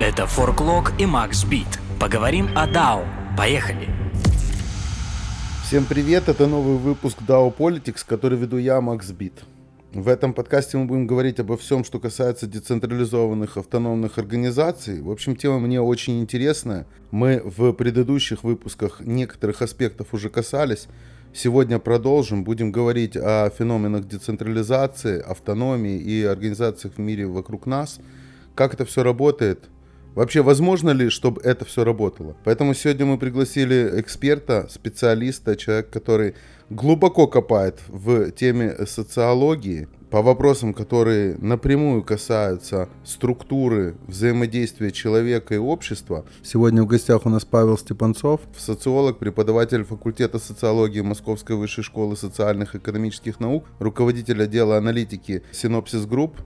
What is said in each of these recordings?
Это Форклог и Макс Бит. Поговорим о DAO. Поехали! Всем привет, это новый выпуск DAO Politics, который веду я, Макс Бит. В этом подкасте мы будем говорить обо всем, что касается децентрализованных автономных организаций. В общем, тема мне очень интересная. Мы в предыдущих выпусках некоторых аспектов уже касались. Сегодня продолжим. Будем говорить о феноменах децентрализации, автономии и организациях в мире вокруг нас. Как это все работает, Вообще, возможно ли, чтобы это все работало? Поэтому сегодня мы пригласили эксперта, специалиста, человека, который глубоко копает в теме социологии, по вопросам, которые напрямую касаются структуры взаимодействия человека и общества. Сегодня в гостях у нас Павел Степанцов, социолог, преподаватель факультета социологии Московской высшей школы социальных и экономических наук, руководитель отдела аналитики Synopsis Group,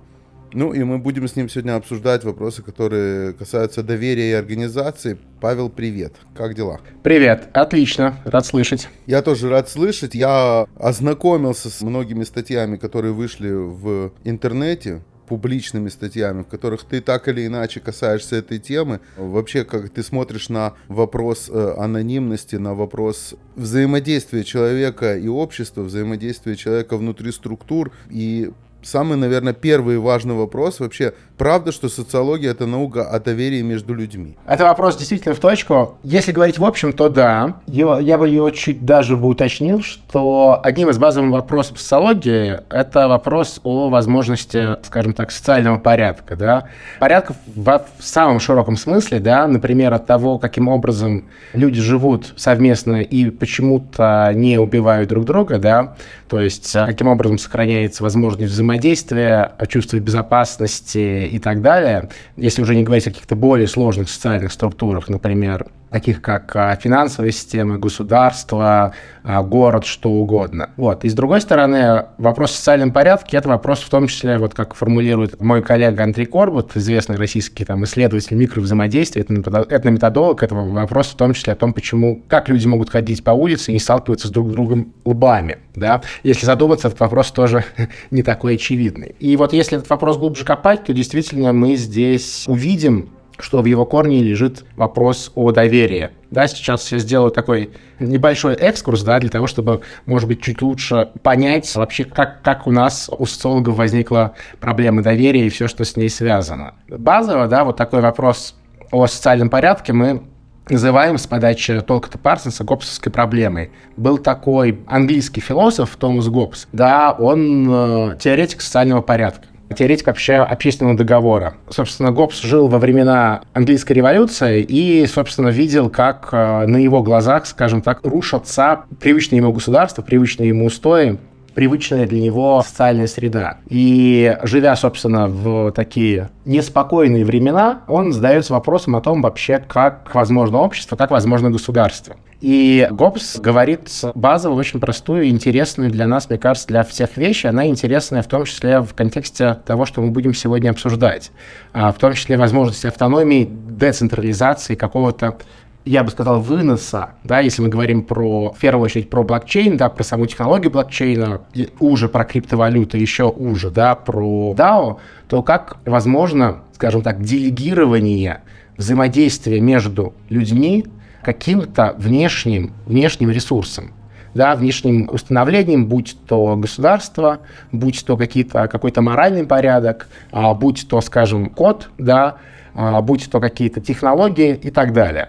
ну и мы будем с ним сегодня обсуждать вопросы, которые касаются доверия и организации. Павел, привет. Как дела? Привет. Отлично. Рад слышать. Я тоже рад слышать. Я ознакомился с многими статьями, которые вышли в интернете публичными статьями, в которых ты так или иначе касаешься этой темы. Вообще, как ты смотришь на вопрос э, анонимности, на вопрос взаимодействия человека и общества, взаимодействия человека внутри структур и самый, наверное, первый важный вопрос вообще, правда, что социология это наука о доверии между людьми? Это вопрос действительно в точку. Если говорить в общем, то да. Я, я бы ее чуть даже бы уточнил, что одним из базовых вопросов социологии это вопрос о возможности, скажем так, социального порядка, да. Порядка в, в самом широком смысле, да, например, от того, каким образом люди живут совместно и почему-то не убивают друг друга, да, то есть каким образом сохраняется возможность взаимодействия взаимодействия, о чувстве безопасности и так далее, если уже не говорить о каких-то более сложных социальных структурах, например, таких как а, финансовая система, государство, а, город, что угодно. Вот. И с другой стороны, вопрос о социальном порядке – это вопрос в том числе, вот как формулирует мой коллега Андрей Корбут, известный российский там, исследователь микровзаимодействия, это методолог, это вопрос в том числе о том, почему, как люди могут ходить по улице и не сталкиваться с друг другом лбами. Да? Если задуматься, этот вопрос тоже не такой очевидный. И вот если этот вопрос глубже копать, то действительно мы здесь увидим что в его корне лежит вопрос о доверии. Да, сейчас я сделаю такой небольшой экскурс, да, для того, чтобы, может быть, чуть лучше понять вообще, как, как у нас, у социологов возникла проблема доверия и все, что с ней связано. Базово, да, вот такой вопрос о социальном порядке мы называем с подачи Толкота Парсонса гоббсовской проблемой. Был такой английский философ Томас Гоббс, да, он э, теоретик социального порядка теоретик вообще общественного договора. Собственно, Гоббс жил во времена английской революции и, собственно, видел, как э, на его глазах, скажем так, рушатся привычные ему государства, привычные ему устои, привычная для него социальная среда. И живя, собственно, в такие неспокойные времена, он задается вопросом о том вообще, как возможно общество, как возможно государство. И Гоббс говорит базово очень простую интересную для нас, мне кажется, для всех вещь. Она интересная в том числе в контексте того, что мы будем сегодня обсуждать. А, в том числе возможности автономии, децентрализации какого-то я бы сказал, выноса, да, если мы говорим про, в первую очередь, про блокчейн, да, про саму технологию блокчейна, уже про криптовалюты, еще уже, да, про DAO, то как возможно, скажем так, делегирование взаимодействия между людьми каким-то внешним, внешним ресурсом, да, внешним установлением, будь то государство, будь то какие-то, какой-то моральный порядок, а, будь то, скажем, код, да, а, будь то какие-то технологии и так далее.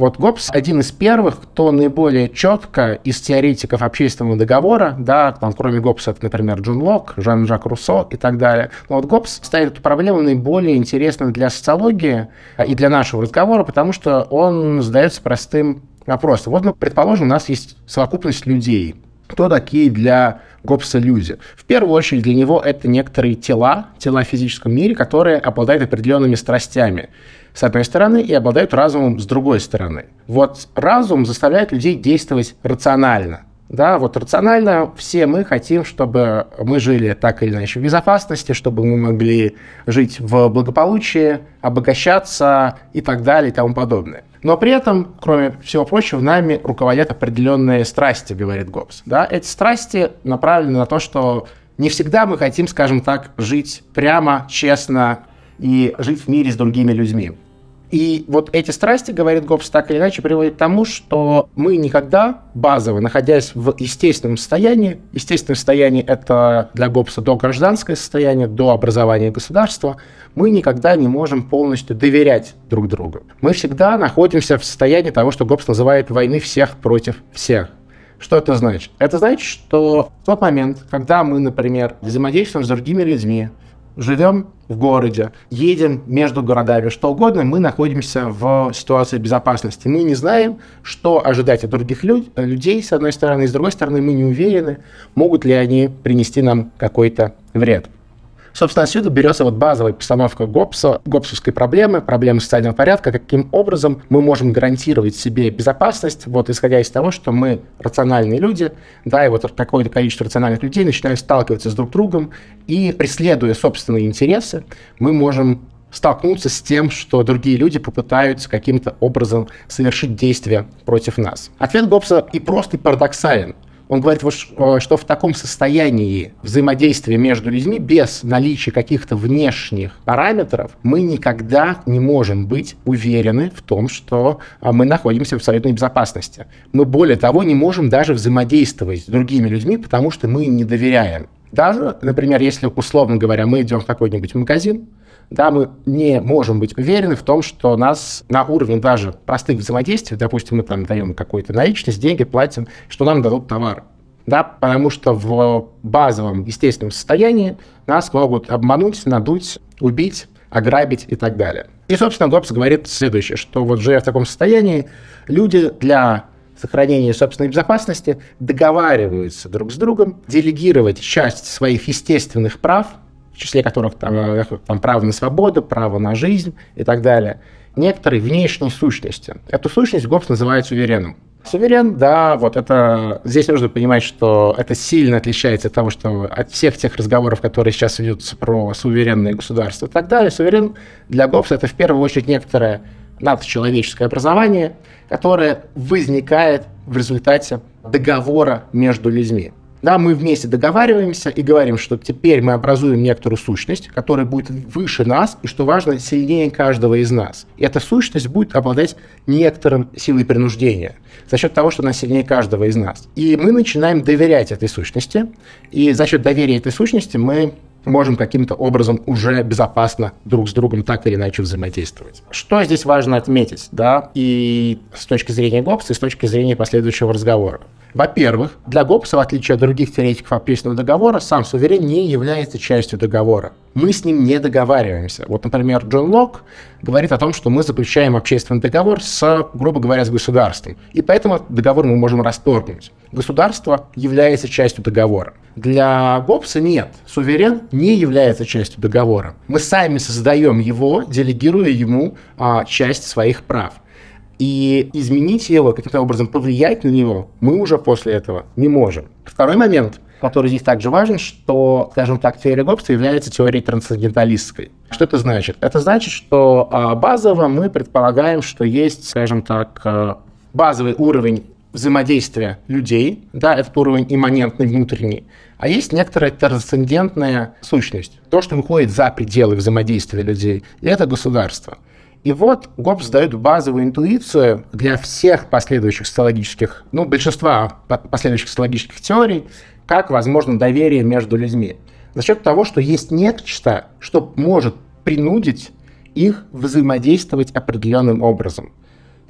Вот Гоббс один из первых, кто наиболее четко из теоретиков общественного договора, да, там, кроме Гоббса, это, например, Джон Лок, Жан-Жак Руссо и так далее. Но вот Гоббс ставит эту проблему наиболее интересной для социологии и для нашего разговора, потому что он задается простым вопросом. Вот, мы, предположим, у нас есть совокупность людей. Кто такие для Гоббса люди? В первую очередь для него это некоторые тела, тела в физическом мире, которые обладают определенными страстями с одной стороны, и обладают разумом с другой стороны. Вот разум заставляет людей действовать рационально. Да, вот рационально все мы хотим, чтобы мы жили так или иначе в безопасности, чтобы мы могли жить в благополучии, обогащаться и так далее и тому подобное. Но при этом, кроме всего прочего, нами руководят определенные страсти, говорит Гоббс. Да? Эти страсти направлены на то, что не всегда мы хотим, скажем так, жить прямо, честно, и жить в мире с другими людьми. И вот эти страсти, говорит Гоббс, так или иначе приводят к тому, что мы никогда базово, находясь в естественном состоянии, естественное состояние – это для Гоббса до гражданское состояние, до образования государства, мы никогда не можем полностью доверять друг другу. Мы всегда находимся в состоянии того, что Гоббс называет войны всех против всех. Что это значит? Это значит, что в тот момент, когда мы, например, взаимодействуем с другими людьми, живем в городе, едем между городами, что угодно, мы находимся в ситуации безопасности. Мы не знаем, что ожидать от других люд- людей, с одной стороны, и с другой стороны, мы не уверены, могут ли они принести нам какой-то вред. Собственно, отсюда берется вот базовая постановка Гоббса, гоббсовской проблемы, проблемы социального порядка, каким образом мы можем гарантировать себе безопасность, вот исходя из того, что мы рациональные люди, да, и вот какое-то количество рациональных людей начинают сталкиваться с друг другом, и преследуя собственные интересы, мы можем столкнуться с тем, что другие люди попытаются каким-то образом совершить действия против нас. Ответ Гоббса и просто и парадоксален. Он говорит, что в таком состоянии взаимодействия между людьми без наличия каких-то внешних параметров мы никогда не можем быть уверены в том, что а, мы находимся в абсолютной безопасности. Мы более того не можем даже взаимодействовать с другими людьми, потому что мы не доверяем. Даже, например, если, условно говоря, мы идем в какой-нибудь магазин, да, мы не можем быть уверены в том, что нас на уровне даже простых взаимодействий, допустим, мы там даем какую-то наличность, деньги, платим, что нам дадут товар. Да, потому что в базовом естественном состоянии нас могут обмануть, надуть, убить, ограбить и так далее. И, собственно, Гоббс говорит следующее, что вот живя в таком состоянии, люди для сохранения собственной безопасности договариваются друг с другом делегировать часть своих естественных прав, в числе которых там, э, там право на свободу, право на жизнь и так далее, некоторой внешней сущности. Эту сущность Гоббс называет сувереном. Суверен, да, вот это... Здесь нужно понимать, что это сильно отличается от того, что от всех тех разговоров, которые сейчас ведутся про суверенные государства и так далее. Суверен для Гоббса это в первую очередь некоторое надчеловеческое образование, которое возникает в результате договора между людьми. Да, мы вместе договариваемся и говорим, что теперь мы образуем некоторую сущность, которая будет выше нас и, что важно, сильнее каждого из нас. И эта сущность будет обладать некоторым силой принуждения за счет того, что она сильнее каждого из нас. И мы начинаем доверять этой сущности, и за счет доверия этой сущности мы можем каким-то образом уже безопасно друг с другом так или иначе взаимодействовать. Что здесь важно отметить, да, и с точки зрения Гоббса, и с точки зрения последующего разговора. Во-первых, для Гоббса, в отличие от других теоретиков общественного договора, сам суверен не является частью договора. Мы с ним не договариваемся. Вот, например, Джон Лок говорит о том, что мы заключаем общественный договор с, грубо говоря, с государством. И поэтому договор мы можем расторгнуть. Государство является частью договора. Для Гоббса нет. Суверен не является частью договора. Мы сами создаем его, делегируя ему а, часть своих прав. И изменить его, каким-то образом повлиять на него, мы уже после этого не можем. Второй момент, который здесь также важен, что, скажем так, теория Гоббса является теорией трансценденталистской. Что это значит? Это значит, что а, базово мы предполагаем, что есть, скажем так, а, базовый уровень взаимодействия людей, да, этот уровень имманентный, внутренний, а есть некоторая трансцендентная сущность, то, что выходит за пределы взаимодействия людей, и это государство – и вот Гоббс дает базовую интуицию для всех последующих социологических, ну, большинства последующих социологических теорий, как возможно доверие между людьми. За счет того, что есть нечто, что может принудить их взаимодействовать определенным образом.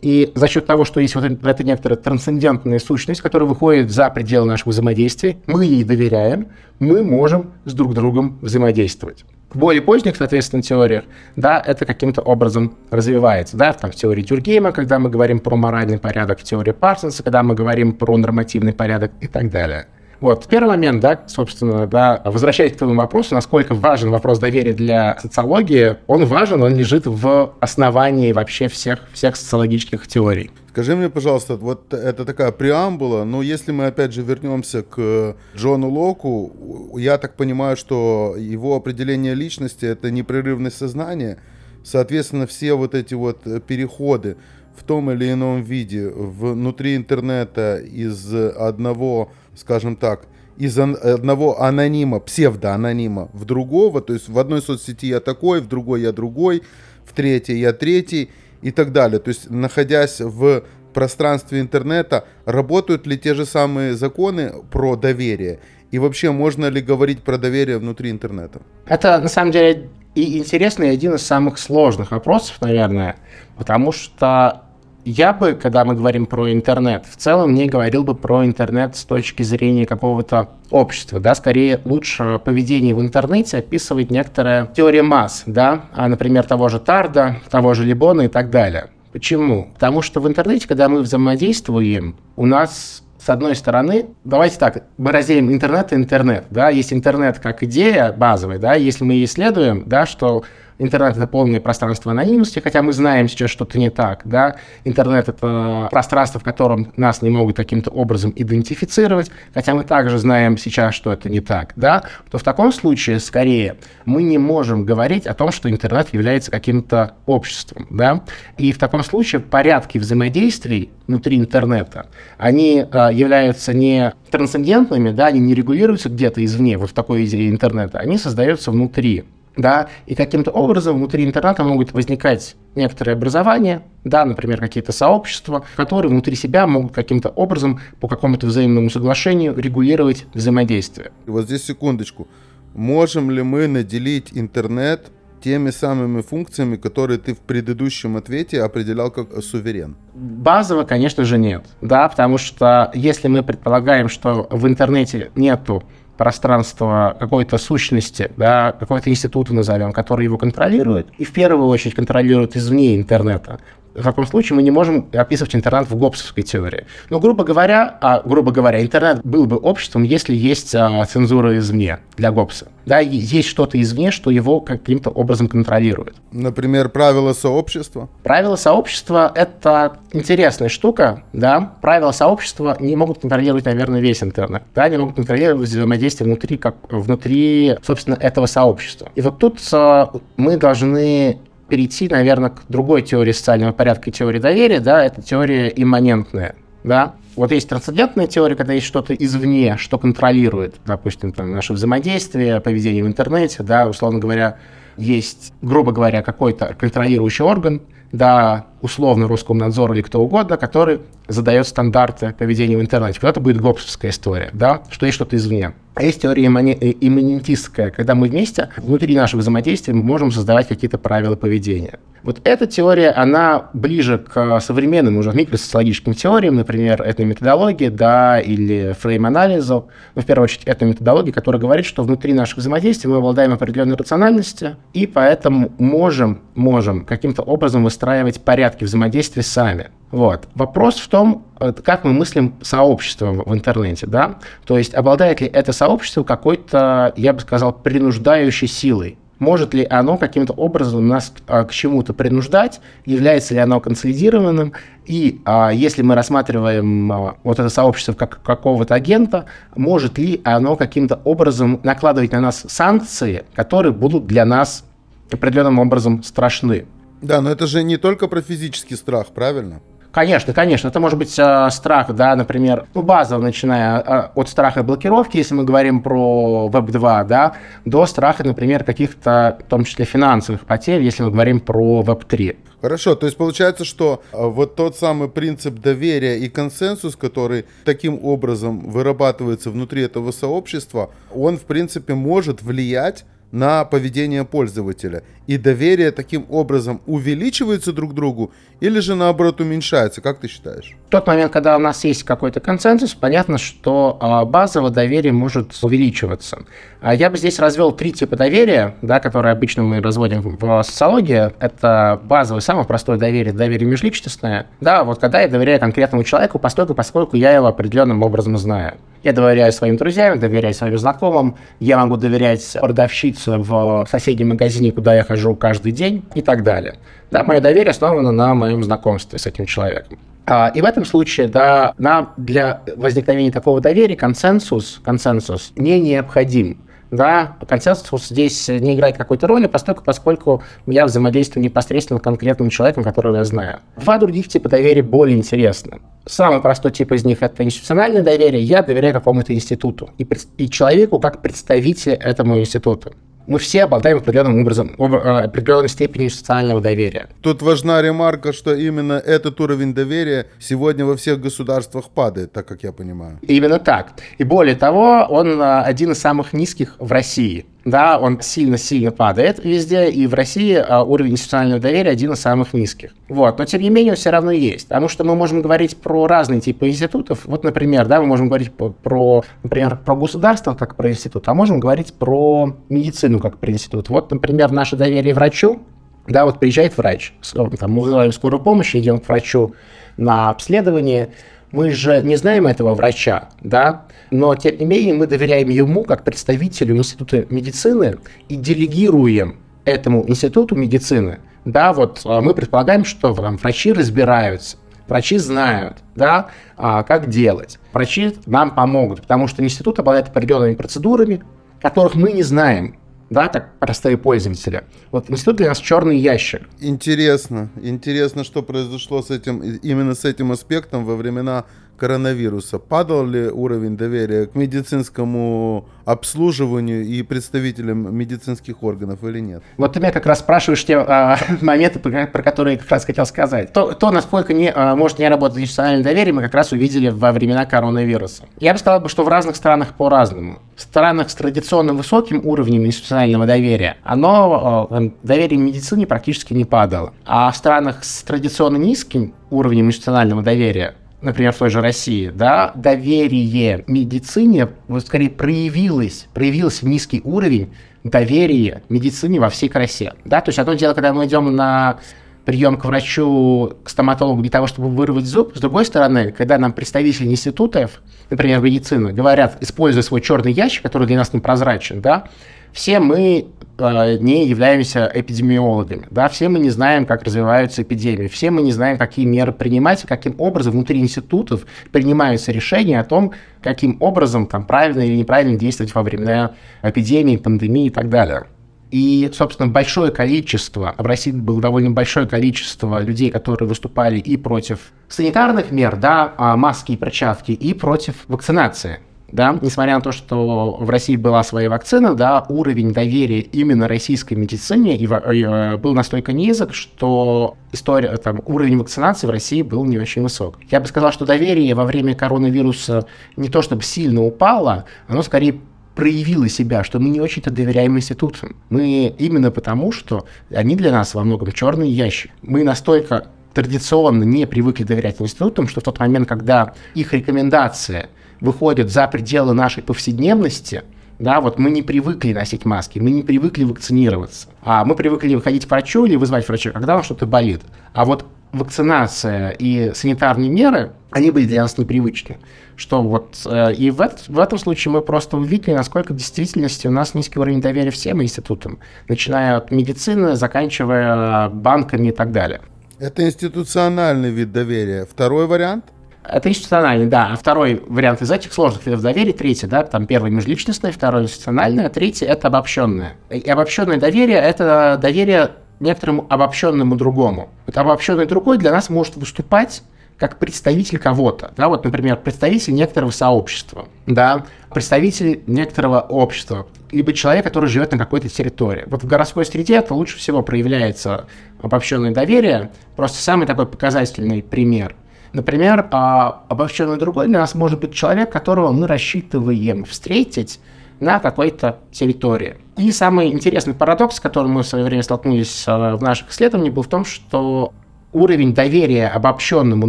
И за счет того, что есть вот эта некоторая трансцендентная сущность, которая выходит за пределы нашего взаимодействия, мы ей доверяем, мы можем с друг другом взаимодействовать. Более поздних, соответственно, теориях, да, это каким-то образом развивается, да, там в теории Дюргейма, когда мы говорим про моральный порядок, в теории Парсонса, когда мы говорим про нормативный порядок и так далее. Вот, первый момент, да, собственно, да, возвращаясь к твоему вопросу, насколько важен вопрос доверия для социологии, он важен, он лежит в основании вообще всех, всех социологических теорий. Скажи мне, пожалуйста, вот это такая преамбула, но если мы опять же вернемся к Джону Локу, я так понимаю, что его определение личности — это непрерывность сознания, соответственно, все вот эти вот переходы в том или ином виде внутри интернета из одного, скажем так, из одного анонима, псевдоанонима в другого, то есть в одной соцсети я такой, в другой я другой, в третьей я третий, и так далее. То есть, находясь в пространстве интернета, работают ли те же самые законы про доверие? И вообще, можно ли говорить про доверие внутри интернета? Это, на самом деле, и интересный, и один из самых сложных вопросов, наверное, потому что я бы, когда мы говорим про интернет, в целом не говорил бы про интернет с точки зрения какого-то общества, да, скорее лучше поведение в интернете описывает некоторая теория масс, да, а, например, того же Тарда, того же Либона и так далее. Почему? Потому что в интернете, когда мы взаимодействуем, у нас с одной стороны, давайте так, мы разделим интернет и интернет, да, есть интернет как идея базовая, да, если мы исследуем, да, что Интернет — это полное пространство анонимности, хотя мы знаем сейчас что-то не так, да. Интернет — это пространство, в котором нас не могут каким-то образом идентифицировать, хотя мы также знаем сейчас, что это не так, да. То в таком случае, скорее, мы не можем говорить о том, что интернет является каким-то обществом, да. И в таком случае порядки взаимодействий внутри интернета, они а, являются не трансцендентными, да, они не регулируются где-то извне, вот в такой идее интернета, они создаются внутри да, и каким-то образом внутри интернета могут возникать некоторые образования, да, например, какие-то сообщества, которые внутри себя могут каким-то образом по какому-то взаимному соглашению регулировать взаимодействие. Вот здесь секундочку. Можем ли мы наделить интернет теми самыми функциями, которые ты в предыдущем ответе определял как суверен? Базово, конечно же, нет. Да, потому что если мы предполагаем, что в интернете нету пространство какой-то сущности, да, какой-то института назовем, который его контролирует, и в первую очередь контролирует извне интернета, в таком случае мы не можем описывать интернет в гопсовской теории. Но, грубо говоря, а, грубо говоря, интернет был бы обществом, если есть а, цензура извне для гопса. Да, есть что-то извне, что его каким-то образом контролирует. Например, правила сообщества? Правила сообщества — это интересная штука, да. Правила сообщества не могут контролировать, наверное, весь интернет. Да, они могут контролировать взаимодействие внутри, как, внутри, собственно, этого сообщества. И вот тут а, мы должны перейти, наверное, к другой теории социального порядка и теории доверия, да, это теория имманентная, да. Вот есть трансцендентная теория, когда есть что-то извне, что контролирует, допустим, там, наше взаимодействие, поведение в интернете, да, условно говоря, есть, грубо говоря, какой-то контролирующий орган, да, условно Роскомнадзор или кто угодно, который задает стандарты поведения в интернете. Это будет гопсовская история, да, что есть что-то извне. А есть теория э, имманентистская, когда мы вместе, внутри нашего взаимодействия, мы можем создавать какие-то правила поведения. Вот эта теория, она ближе к современным уже микросоциологическим теориям, например, этой методологии, да, или фрейм-анализу. Ну, в первую очередь, это методология, которая говорит, что внутри наших взаимодействий мы обладаем определенной рациональностью, и поэтому можем, можем каким-то образом выстраивать порядки взаимодействия сами. Вот. Вопрос в том, э, как мы мыслим сообщество в интернете, да? То есть обладает ли это сообщество какой-то, я бы сказал, принуждающей силой? Может ли оно каким-то образом нас а, к чему-то принуждать? Является ли оно консолидированным? И а, если мы рассматриваем а, вот это сообщество как какого-то агента, может ли оно каким-то образом накладывать на нас санкции, которые будут для нас определенным образом страшны? Да, но это же не только про физический страх, правильно? Конечно, конечно. Это может быть э, страх, да, например, ну, базово, начиная э, от страха блокировки, если мы говорим про Web2, да, до страха, например, каких-то, в том числе финансовых потерь, если мы говорим про Web3. Хорошо, то есть получается, что э, вот тот самый принцип доверия и консенсус, который таким образом вырабатывается внутри этого сообщества, он, в принципе, может влиять на поведение пользователя. И доверие таким образом увеличивается друг другу или же наоборот уменьшается, как ты считаешь? В тот момент, когда у нас есть какой-то консенсус, понятно, что а, базовое доверие может увеличиваться. А я бы здесь развел три типа доверия, да, которые обычно мы разводим в социологии. Это базовое, самое простое доверие, доверие межличностное. Да, вот когда я доверяю конкретному человеку, поскольку, поскольку я его определенным образом знаю. Я доверяю своим друзьям, доверяю своим знакомым, я могу доверять продавщице в соседнем магазине, куда я хожу каждый день и так далее. Да, мое доверие основано на моем знакомстве с этим человеком. А, и в этом случае, да, нам для возникновения такого доверия консенсус, консенсус не необходим. Да, консенсус здесь не играет какой-то роли, поскольку, поскольку я взаимодействую непосредственно с конкретным человеком, которого я знаю. Два других типа доверия более интересны. Самый простой тип из них – это институциональное доверие. Я доверяю какому-то институту и, и человеку как представителю этому институту. Мы все обладаем определенным образом, об, э, определенной степенью социального доверия. Тут важна ремарка, что именно этот уровень доверия сегодня во всех государствах падает, так как я понимаю. Именно так. И более того, он э, один из самых низких в России. Да, он сильно-сильно падает везде, и в России а, уровень институционального доверия один из самых низких. Вот, но тем не менее все равно есть, потому что мы можем говорить про разные типы институтов. Вот, например, да, мы можем говорить про, например, про государство как про институт, а можем говорить про медицину как про институт. Вот, например, наше доверие врачу, да, вот приезжает врач, там, мы вызываем скорую помощь, идем к врачу на обследование, мы же не знаем этого врача, да, но тем не менее мы доверяем ему как представителю Института медицины и делегируем этому Институту медицины, да, вот а, мы предполагаем, что там врачи разбираются, врачи знают, да, а, как делать. Врачи нам помогут, потому что институт обладает определенными процедурами, которых мы не знаем да, как простые пользователи. Вот институт для нас черный ящик. Интересно, интересно, что произошло с этим, именно с этим аспектом во времена коронавируса. Падал ли уровень доверия к медицинскому обслуживанию и представителям медицинских органов или нет? Вот ты меня как раз спрашиваешь те а, моменты, про, про которые я как раз хотел сказать. То, то насколько не, а, может не работать институциональное доверие, мы как раз увидели во времена коронавируса. Я бы сказал, что в разных странах по-разному. В странах с традиционно высоким уровнем институционального доверия, оно, а, доверие медицине практически не падало. А в странах с традиционно низким уровнем институционального доверия например, в той же России, да, доверие медицине, вот скорее проявилось, проявился низкий уровень доверия медицине во всей красе, да, то есть одно дело, когда мы идем на прием к врачу, к стоматологу для того, чтобы вырвать зуб. С другой стороны, когда нам представители институтов, например, медицины, говорят, используя свой черный ящик, который для нас непрозрачен, да, все мы не являемся эпидемиологами, да, все мы не знаем, как развиваются эпидемии, все мы не знаем, какие меры принимать, каким образом внутри институтов принимаются решения о том, каким образом там правильно или неправильно действовать во время эпидемии, пандемии и так далее. И, собственно, большое количество, в России было довольно большое количество людей, которые выступали и против санитарных мер, да, а, маски и перчатки, и против вакцинации да, несмотря на то, что в России была своя вакцина, да, уровень доверия именно российской медицине и, э, был настолько низок, что история, там, уровень вакцинации в России был не очень высок. Я бы сказал, что доверие во время коронавируса не то чтобы сильно упало, оно скорее проявило себя, что мы не очень-то доверяем институтам. Мы именно потому, что они для нас во многом черный ящик. Мы настолько традиционно не привыкли доверять институтам, что в тот момент, когда их рекомендация – выходят за пределы нашей повседневности, да, вот мы не привыкли носить маски, мы не привыкли вакцинироваться, а мы привыкли выходить к врачу или вызвать врача, когда вам что-то болит. А вот вакцинация и санитарные меры, они были для нас непривычны. Что вот, э, и в, в этом случае мы просто увидели, насколько в действительности у нас низкий уровень доверия всем институтам, начиная от медицины, заканчивая банками и так далее. Это институциональный вид доверия. Второй вариант – это институциональный, да. А второй вариант из этих сложных видов доверия, третий, да, там первый межличностное, второй институциональное, а третий это обобщенное. И обобщенное доверие это доверие некоторому обобщенному другому. Вот обобщенный другой для нас может выступать как представитель кого-то, да, вот, например, представитель некоторого сообщества, да, представитель некоторого общества, либо человек, который живет на какой-то территории. Вот в городской среде это лучше всего проявляется обобщенное доверие. Просто самый такой показательный пример – Например, а, обобщенный другой для нас может быть человек, которого мы рассчитываем встретить на какой-то территории. И самый интересный парадокс, с которым мы в свое время столкнулись а, в наших исследованиях, был в том, что уровень доверия обобщенному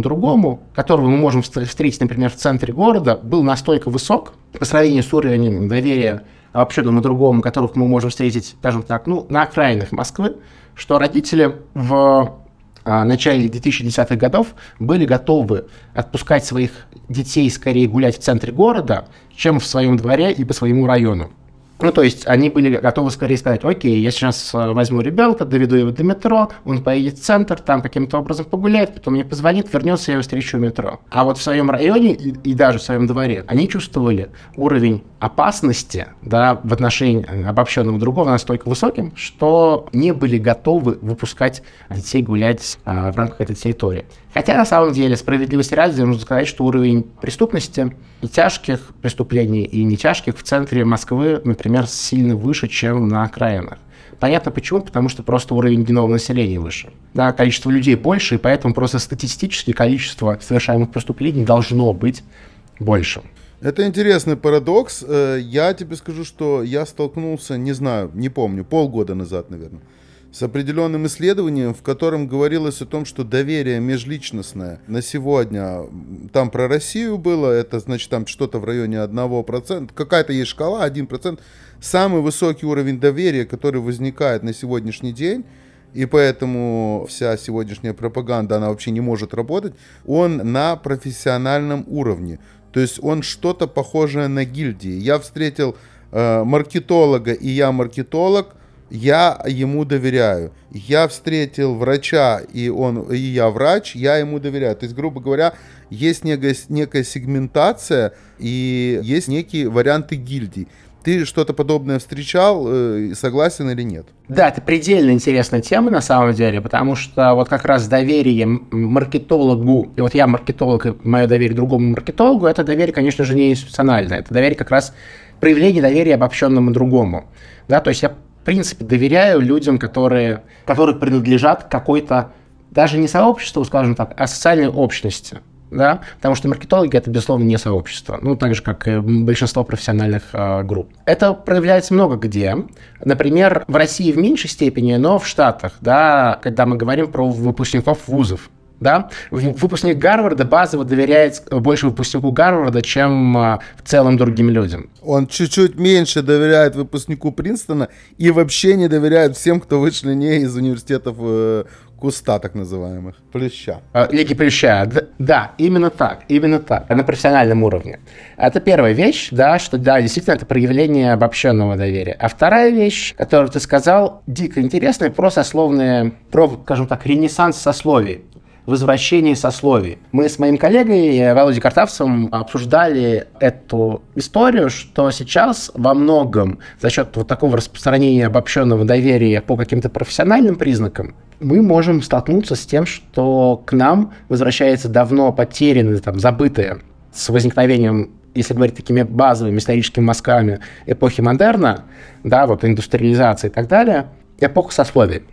другому, которого мы можем встретить, например, в центре города, был настолько высок по сравнению с уровнем доверия обобщенному другому, которых мы можем встретить, скажем так, ну, на окраинах Москвы, что родители в а, начале 2010-х годов были готовы отпускать своих детей скорее гулять в центре города, чем в своем дворе и по своему району. Ну, то есть они были готовы скорее сказать, окей, я сейчас э, возьму ребенка, доведу его до метро, он поедет в центр, там каким-то образом погуляет, потом мне позвонит, вернется, я его встречу в метро. А вот в своем районе и, и даже в своем дворе они чувствовали уровень опасности да, в отношении э, обобщенного другого настолько высоким, что не были готовы выпускать детей гулять а, в рамках этой территории. Хотя на самом деле справедливости ради нужно сказать, что уровень преступности и тяжких преступлений, и не тяжких в центре Москвы, например, сильно выше, чем на окраинах. Понятно почему, потому что просто уровень генного населения выше. Да, количество людей больше, и поэтому просто статистически количество совершаемых преступлений должно быть больше. Это интересный парадокс. Э, я тебе скажу, что я столкнулся, не знаю, не помню, полгода назад, наверное, с определенным исследованием, в котором говорилось о том, что доверие межличностное на сегодня, там про Россию было, это значит там что-то в районе 1%, какая-то есть шкала, 1%, самый высокий уровень доверия, который возникает на сегодняшний день, и поэтому вся сегодняшняя пропаганда, она вообще не может работать, он на профессиональном уровне. То есть он что-то похожее на гильдии. Я встретил э, маркетолога, и я маркетолог, я ему доверяю. Я встретил врача, и он, и я врач, я ему доверяю. То есть, грубо говоря, есть некая, некая сегментация и есть некие варианты гильдий. Ты что-то подобное встречал, э, согласен или нет? Да, это предельно интересная тема на самом деле, потому что вот как раз доверие маркетологу, и вот я маркетолог, и мое доверие другому маркетологу, это доверие, конечно же, не институциональное, это доверие как раз проявление доверия обобщенному другому. Да, то есть я, в принципе, доверяю людям, которые, которые принадлежат какой-то, даже не сообществу, скажем так, а социальной общности да, потому что маркетологи это, безусловно, не сообщество, ну, так же, как и большинство профессиональных э, групп. Это проявляется много где. Например, в России в меньшей степени, но в Штатах, да, когда мы говорим про выпускников вузов, да, выпускник Гарварда базово доверяет больше выпускнику Гарварда, чем в целом другим людям. Он чуть-чуть меньше доверяет выпускнику Принстона и вообще не доверяет всем, кто вышли не из университетов э, куста так называемых, плюща. Лиги плюща, да, именно так, именно так, на профессиональном уровне. Это первая вещь, да, что да, действительно это проявление обобщенного доверия. А вторая вещь, которую ты сказал, дико интересная, про сословные, про, скажем так, ренессанс сословий возвращение сословий. Мы с моим коллегой Володей Картавцевым обсуждали эту историю, что сейчас во многом за счет вот такого распространения обобщенного доверия по каким-то профессиональным признакам мы можем столкнуться с тем, что к нам возвращается давно потерянное, там, забытое с возникновением если говорить такими базовыми историческими мазками эпохи модерна, да, вот индустриализации и так далее, эпоха сословий.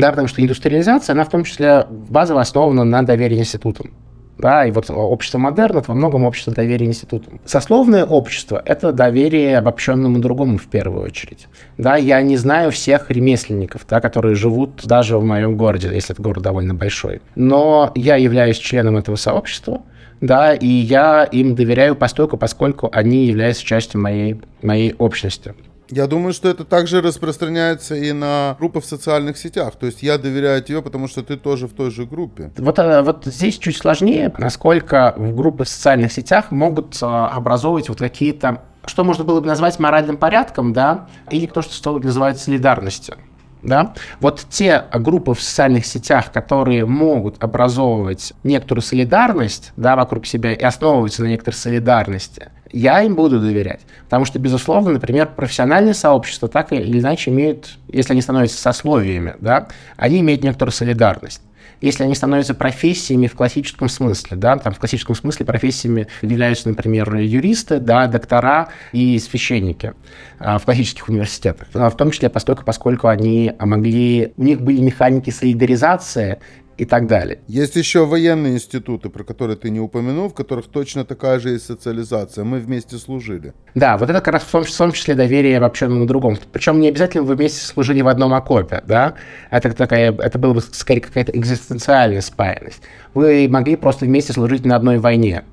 Да, потому что индустриализация, она в том числе базово основана на доверии институтам. Да, и вот общество модерн это во многом общество доверия институтам. Сословное общество – это доверие обобщенному другому в первую очередь. Да, я не знаю всех ремесленников, да, которые живут даже в моем городе, если это город довольно большой. Но я являюсь членом этого сообщества, да, и я им доверяю постольку, поскольку они являются частью моей, моей общности. Я думаю, что это также распространяется и на группы в социальных сетях. То есть я доверяю тебе, потому что ты тоже в той же группе. Вот, э, вот здесь чуть сложнее, насколько в группы в социальных сетях могут э, образовывать вот какие-то, что можно было бы назвать моральным порядком, да, или то, что называть солидарностью. Да? Вот те группы в социальных сетях, которые могут образовывать некоторую солидарность да, вокруг себя и основываются на некоторой солидарности, я им буду доверять. Потому что, безусловно, например, профессиональные сообщества так или иначе имеют, если они становятся сословиями, да, они имеют некоторую солидарность если они становятся профессиями в классическом смысле, да, там в классическом смысле профессиями являются, например, юристы, да, доктора и священники а, в классических университетах, а, в том числе поскольку, поскольку они могли, у них были механики солидаризации и так далее. Есть еще военные институты, про которые ты не упомянул, в которых точно такая же есть социализация. Мы вместе служили. Да, вот это как раз в том, в том числе доверие вообще на другом. Причем не обязательно вы вместе служили в одном окопе, да? Это, такая, это было бы скорее какая-то экзистенциальная спаянность. Вы могли просто вместе служить на одной войне.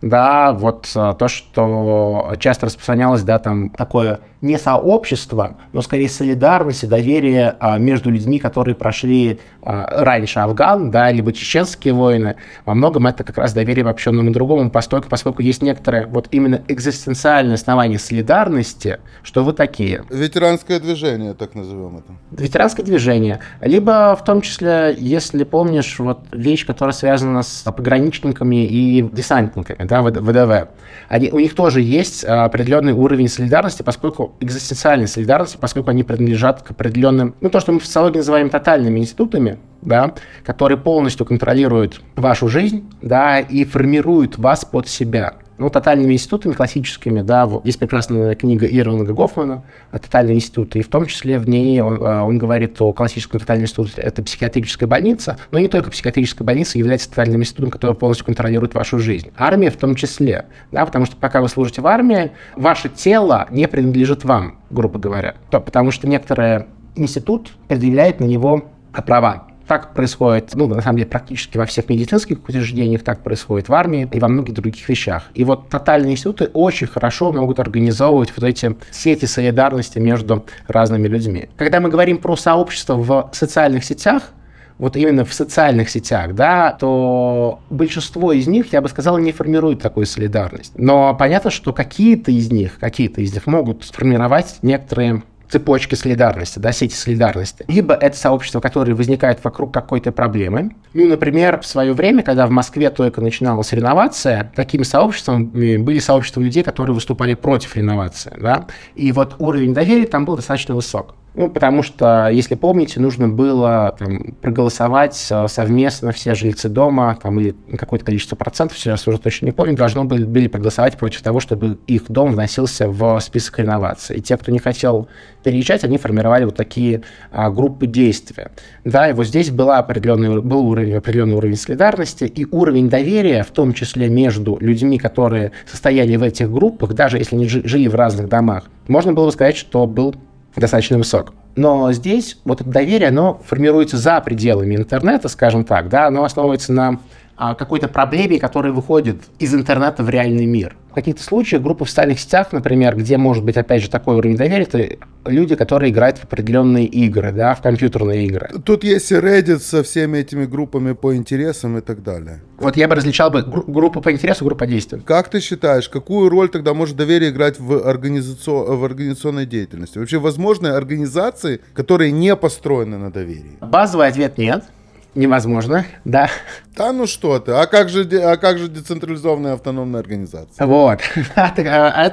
Да, вот а, то, что часто распространялось, да, там такое не сообщество, но скорее солидарность и доверие а, между людьми, которые прошли а, раньше Афган, да, либо чеченские войны. Во многом это как раз доверие обобщенному другому, поскольку, поскольку есть некоторое вот именно экзистенциальное основание солидарности, что вы такие. Ветеранское движение, так назовем это. Ветеранское движение. Либо в том числе, если помнишь, вот вещь, которая связана с пограничниками и десантниками, да, ВДВ. Они, у них тоже есть определенный уровень солидарности, поскольку экзистенциальной солидарности, поскольку они принадлежат к определенным, ну, то, что мы в социологии называем тотальными институтами, да, которые полностью контролируют вашу жизнь, да, и формируют вас под себя. Ну, тотальными институтами классическими, да, есть прекрасная книга Ирвинга Гофмана «Тотальные институты», и в том числе в ней он, а, он говорит о классическом тотальном институте, это психиатрическая больница, но не только психиатрическая больница является тотальным институтом, который полностью контролирует вашу жизнь. Армия в том числе, да, потому что пока вы служите в армии, ваше тело не принадлежит вам, грубо говоря, потому что некоторые институт предъявляет на него права так происходит, ну, на самом деле, практически во всех медицинских учреждениях, так происходит в армии и во многих других вещах. И вот тотальные институты очень хорошо могут организовывать вот эти сети солидарности между разными людьми. Когда мы говорим про сообщество в социальных сетях, вот именно в социальных сетях, да, то большинство из них, я бы сказал, не формирует такую солидарность. Но понятно, что какие-то из них, какие-то из них могут сформировать некоторые цепочки солидарности, да, сети солидарности. Либо это сообщество, которое возникает вокруг какой-то проблемы. Ну, например, в свое время, когда в Москве только начиналась реновация, такими сообществами были сообщества людей, которые выступали против реновации, да, и вот уровень доверия там был достаточно высок. Ну, потому что, если помните, нужно было там, проголосовать э, совместно все жильцы дома, там, или какое-то количество процентов, сейчас уже точно не помню, должны были, были проголосовать против того, чтобы их дом вносился в список реновации. И те, кто не хотел переезжать, они формировали вот такие а, группы действия. Да, и вот здесь была определенный, был уровень, определенный уровень солидарности и уровень доверия, в том числе между людьми, которые состояли в этих группах, даже если они жили в разных домах, можно было бы сказать, что был достаточно высок. Но здесь вот это доверие, оно формируется за пределами интернета, скажем так, да, оно основывается на какой-то проблеме, которая выходит из интернета в реальный мир. В каких-то случаях группы в социальных сетях, например, где может быть, опять же, такой уровень доверия, это люди, которые играют в определенные игры, да, в компьютерные игры. Тут есть Reddit со всеми этими группами по интересам и так далее. Вот я бы различал бы гру- группу по интересу, группу по действию. Как ты считаешь, какую роль тогда может доверие играть в, организацио... в организационной деятельности? Вообще возможны организации, которые не построены на доверии? Базовый ответ нет невозможно, да. Да ну что ты, а как же, а как же децентрализованная автономная организация? Вот, это,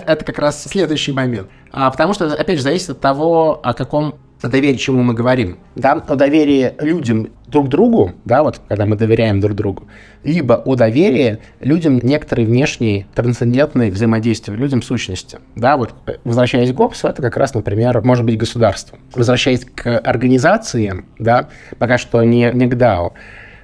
это, как раз следующий момент. А, потому что, опять же, зависит от того, о каком о доверии, чему мы говорим, да, о доверии людям друг другу, да, вот когда мы доверяем друг другу, либо о доверии людям некоторые внешние трансцендентные взаимодействия, людям сущности, да, вот возвращаясь к ГОПСу, это как раз, например, может быть государство. Возвращаясь к организациям, да, пока что не, не к DAO,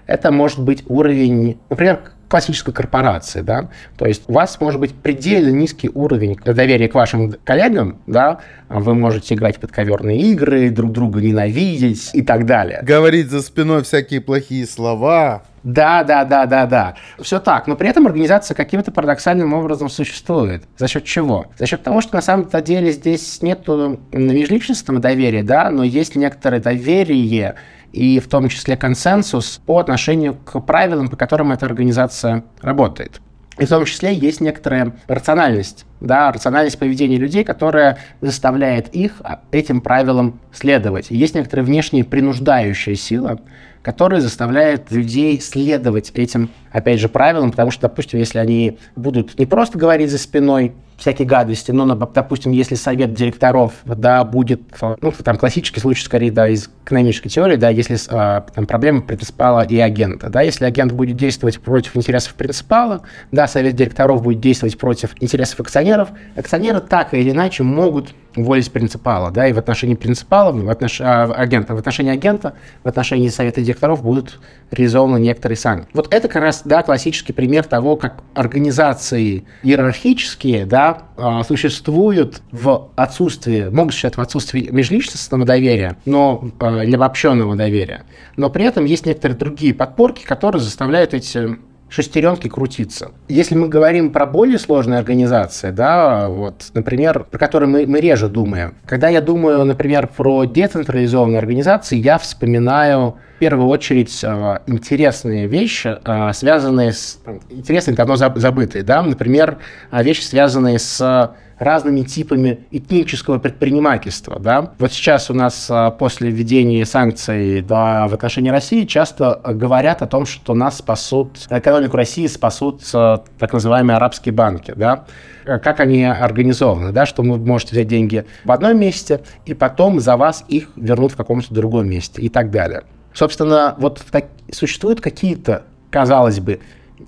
это может быть уровень, например, классической корпорации, да, то есть у вас может быть предельно низкий уровень доверия к вашим коллегам, да, вы можете играть в подковерные игры, друг друга ненавидеть и так далее. Говорить за спиной всякие плохие слова. Да, да, да, да, да. Все так. Но при этом организация каким-то парадоксальным образом существует. За счет чего? За счет того, что на самом деле здесь нет межличностного доверия, да, но есть некоторое доверие и в том числе консенсус по отношению к правилам, по которым эта организация работает. И в том числе есть некоторая рациональность, да, рациональность поведения людей, которая заставляет их этим правилам следовать. Есть некоторая внешняя принуждающая сила, которая заставляет людей следовать этим, опять же, правилам, потому что, допустим, если они будут не просто говорить за спиной всякие гадости, но, допустим, если совет директоров, да, будет, ну, там классический случай, скорее, да, из экономической теории, да, если а, там проблема принципала и агента, да, если агент будет действовать против интересов принципала, да, совет директоров будет действовать против интересов акционеров, акционеры так или иначе могут уволить принципала, да, и в отношении принципала, в отнош... а, агента, в отношении агента, в отношении совета директоров будут реализованы некоторые санкции. Вот это как раз, да, классический пример того, как организации иерархические, да, а, существуют в отсутствии, могут существовать в отсутствии межличностного доверия, но э, или обобщенного доверия. Но при этом есть некоторые другие подпорки, которые заставляют эти шестеренки крутиться. Если мы говорим про более сложные организации, да, вот, например, про которые мы, мы реже думаем. Когда я думаю, например, про децентрализованные организации, я вспоминаю в первую очередь интересные вещи, связанные с... Интересные, давно забытые, да, например, вещи, связанные с разными типами этнического предпринимательства. Да? Вот сейчас у нас а, после введения санкций да, в отношении России часто говорят о том, что нас спасут, экономику России спасут а, так называемые арабские банки. Да? Как они организованы, да? что вы можете взять деньги в одном месте, и потом за вас их вернут в каком-то другом месте и так далее. Собственно, вот так, существуют какие-то, казалось бы,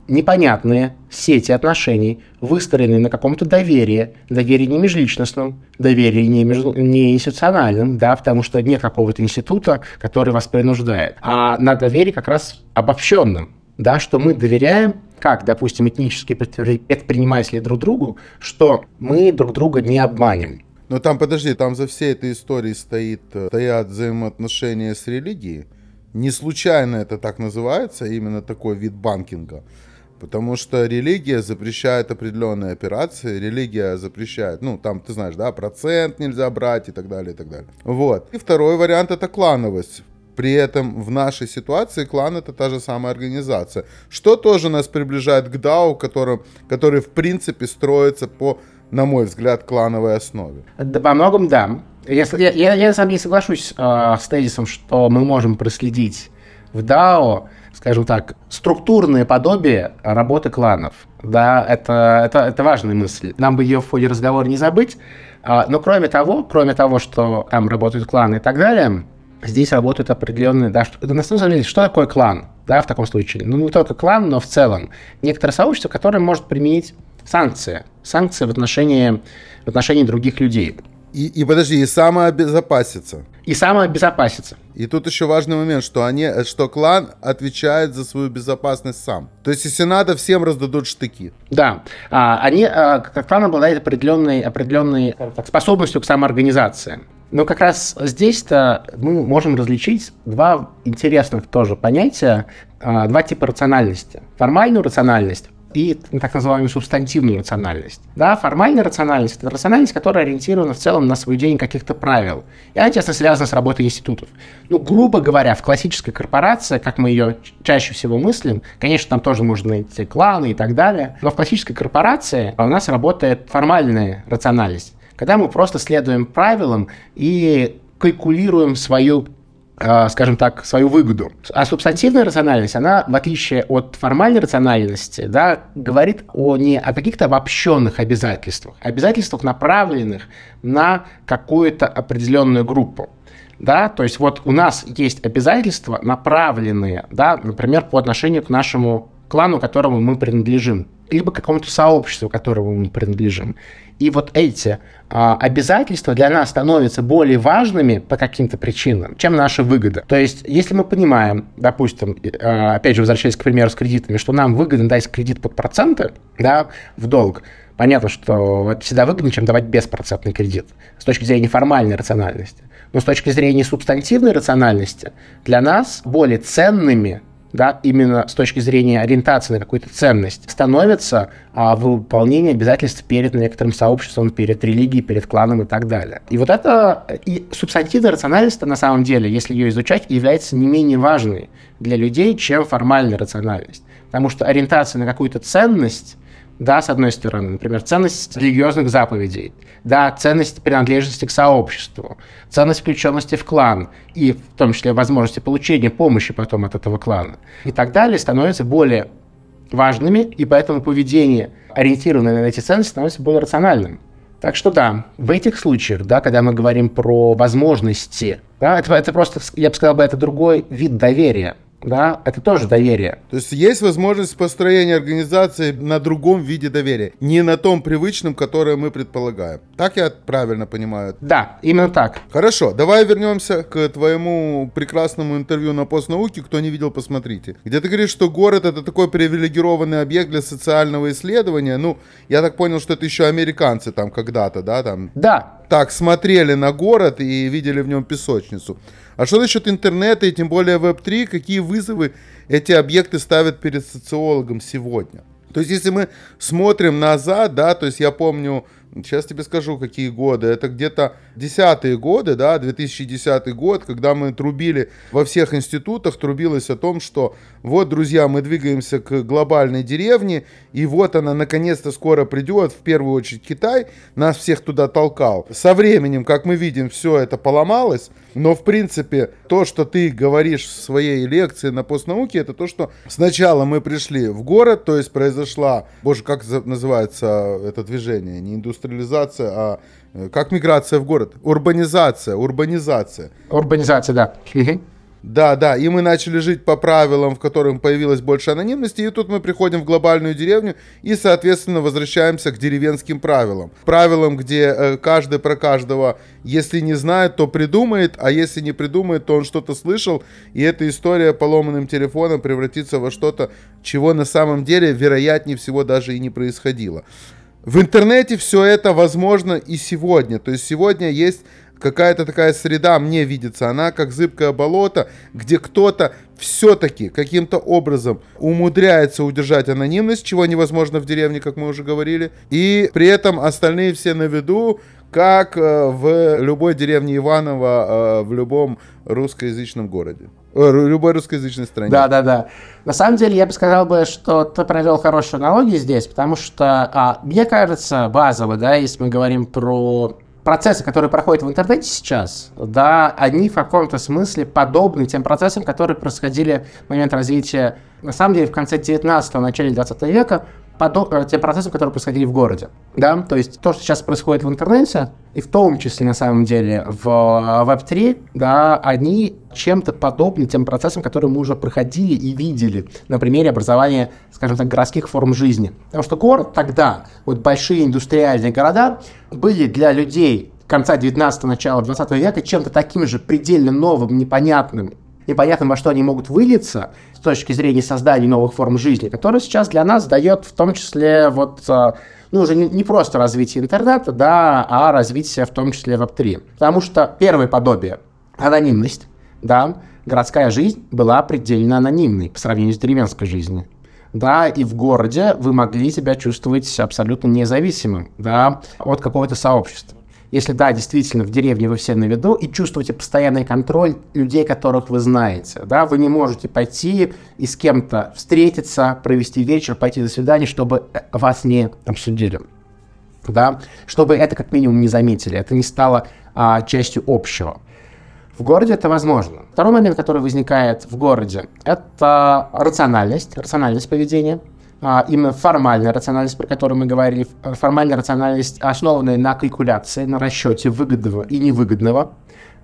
непонятные сети отношений, выстроенные на каком-то доверии, доверии не межличностном, доверии не, между, не институциональном, да, потому что нет какого-то института, который вас принуждает, а на доверии как раз обобщенном, да, что мы доверяем, как, допустим, этнические предприниматели друг другу, что мы друг друга не обманем. Но там, подожди, там за всей этой историей стоит, э, стоят взаимоотношения с религией. Не случайно это так называется, именно такой вид банкинга. Потому что религия запрещает определенные операции, религия запрещает, ну, там, ты знаешь, да, процент нельзя брать и так далее, и так далее. Вот. И второй вариант это клановость. При этом в нашей ситуации клан это та же самая организация, что тоже нас приближает к DAO, который, который в принципе строится по, на мой взгляд, клановой основе. Да, во многом да. Если, я, я, я сам не соглашусь э, с тезисом, что мы можем проследить в DAO, скажем так, структурное подобие работы кланов. Да, это, это, это важная мысль. Нам бы ее в ходе разговора не забыть. А, но кроме того, кроме того, что там работают кланы и так далее, здесь работают определенные, да, что, на самом деле, что такое клан, да, в таком случае? Ну, не только клан, но в целом. Некоторое сообщество, которое может применить санкции. Санкции в отношении, в отношении других людей. И, и подожди, и самообезопаситься. И самообезопаситься. И тут еще важный момент, что, они, что клан отвечает за свою безопасность сам. То есть, если надо, всем раздадут штыки. Да. А, они, а, как клан обладает определенной, определенной так, способностью к самоорганизации. Но как раз здесь-то мы можем различить два интересных тоже понятия, а, два типа рациональности. Формальную рациональность и так называемую субстантивную рациональность. Да, формальная рациональность – это рациональность, которая ориентирована в целом на соблюдение каких-то правил. И она тесно связана с работой институтов. Ну, грубо говоря, в классической корпорации, как мы ее чаще всего мыслим, конечно, там тоже можно найти кланы и так далее, но в классической корпорации у нас работает формальная рациональность, когда мы просто следуем правилам и калькулируем свою скажем так, свою выгоду. А субстантивная рациональность, она, в отличие от формальной рациональности, да, говорит о не о каких-то обобщенных обязательствах, а обязательствах, направленных на какую-то определенную группу. Да, то есть вот у нас есть обязательства, направленные, да, например, по отношению к нашему клану, которому мы принадлежим, либо какому-то сообществу, которому мы принадлежим. И вот эти а, обязательства для нас становятся более важными по каким-то причинам, чем наша выгода. То есть, если мы понимаем, допустим, а, опять же, возвращаясь к примеру с кредитами, что нам выгодно дать кредит под проценты, да, в долг, понятно, что это всегда выгоднее, чем давать беспроцентный кредит с точки зрения формальной рациональности. Но с точки зрения субстантивной рациональности для нас более ценными да, именно с точки зрения ориентации на какую-то ценность, становится а, выполнение обязательств перед некоторым сообществом, перед религией, перед кланом и так далее. И вот это и субстантивная рациональность на самом деле, если ее изучать, является не менее важной для людей, чем формальная рациональность. Потому что ориентация на какую-то ценность да, с одной стороны, например, ценность религиозных заповедей, да, ценность принадлежности к сообществу, ценность включенности в клан и в том числе возможности получения помощи потом от этого клана и так далее становятся более важными, и поэтому поведение, ориентированное на эти ценности, становится более рациональным. Так что да, в этих случаях, да, когда мы говорим про возможности, да, это, это просто, я бы сказал, это другой вид доверия да, это тоже доверие. То есть есть возможность построения организации на другом виде доверия, не на том привычном, которое мы предполагаем. Так я правильно понимаю? Да, именно так. Хорошо, давай вернемся к твоему прекрасному интервью на постнауке. Кто не видел, посмотрите. Где ты говоришь, что город это такой привилегированный объект для социального исследования. Ну, я так понял, что это еще американцы там когда-то, да, там. Да. Так смотрели на город и видели в нем песочницу. А что насчет интернета и тем более Web3? Какие вызовы эти объекты ставят перед социологом сегодня? То есть, если мы смотрим назад, да, то есть я помню Сейчас тебе скажу, какие годы. Это где-то десятые годы, да, 2010 год, когда мы трубили во всех институтах, трубилось о том, что вот, друзья, мы двигаемся к глобальной деревне, и вот она наконец-то скоро придет, в первую очередь Китай, нас всех туда толкал. Со временем, как мы видим, все это поломалось, но в принципе то, что ты говоришь в своей лекции на постнауке, это то, что сначала мы пришли в город, то есть произошла, боже, как называется это движение, не индустриализация, а э, как миграция в город? Урбанизация, урбанизация. Урбанизация, да. Да, да, и мы начали жить по правилам, в которых появилось больше анонимности, и тут мы приходим в глобальную деревню и, соответственно, возвращаемся к деревенским правилам. Правилам, где э, каждый про каждого, если не знает, то придумает, а если не придумает, то он что-то слышал, и эта история поломанным телефоном превратится во что-то, чего на самом деле, вероятнее всего, даже и не происходило. В интернете все это возможно и сегодня. То есть сегодня есть какая-то такая среда мне видится, она как зыбкое болото, где кто-то все-таки каким-то образом умудряется удержать анонимность, чего невозможно в деревне, как мы уже говорили, и при этом остальные все на виду, как э, в любой деревне Иваново, э, в любом русскоязычном городе. Э, любой русскоязычной стране. Да, да, да. На самом деле, я бы сказал бы, что ты провел хорошую аналогию здесь, потому что, а, мне кажется, базово, да, если мы говорим про процессы, которые проходят в интернете сейчас, да, они в каком-то смысле подобны тем процессам, которые происходили в момент развития, на самом деле, в конце 19-го, начале 20 века, подоб... Э, тем процессам, которые происходили в городе. Да? То есть то, что сейчас происходит в интернете, и в том числе, на самом деле, в Web3, да, они чем-то подобны тем процессам, которые мы уже проходили и видели на примере образования, скажем так, городских форм жизни. Потому что город тогда, вот большие индустриальные города, были для людей конца 19-го, начала 20 века чем-то таким же предельно новым, непонятным, непонятным, во что они могут вылиться с точки зрения создания новых форм жизни, которые сейчас для нас дает в том числе вот а, ну, уже не просто развитие интернета, да, а развитие в том числе Web3. Потому что первое подобие – анонимность, да, городская жизнь была предельно анонимной по сравнению с деревенской жизнью. Да, и в городе вы могли себя чувствовать абсолютно независимым, да, от какого-то сообщества. Если да, действительно, в деревне вы все на виду и чувствуете постоянный контроль людей, которых вы знаете, да, вы не можете пойти и с кем-то встретиться, провести вечер, пойти на свидание, чтобы э, вас не обсудили, да, чтобы это как минимум не заметили, это не стало а, частью общего. В городе это возможно. Второй момент, который возникает в городе, это рациональность, рациональность поведения – именно формальная рациональность, про которую мы говорили, формальная рациональность, основанная на калькуляции, на расчете выгодного и невыгодного,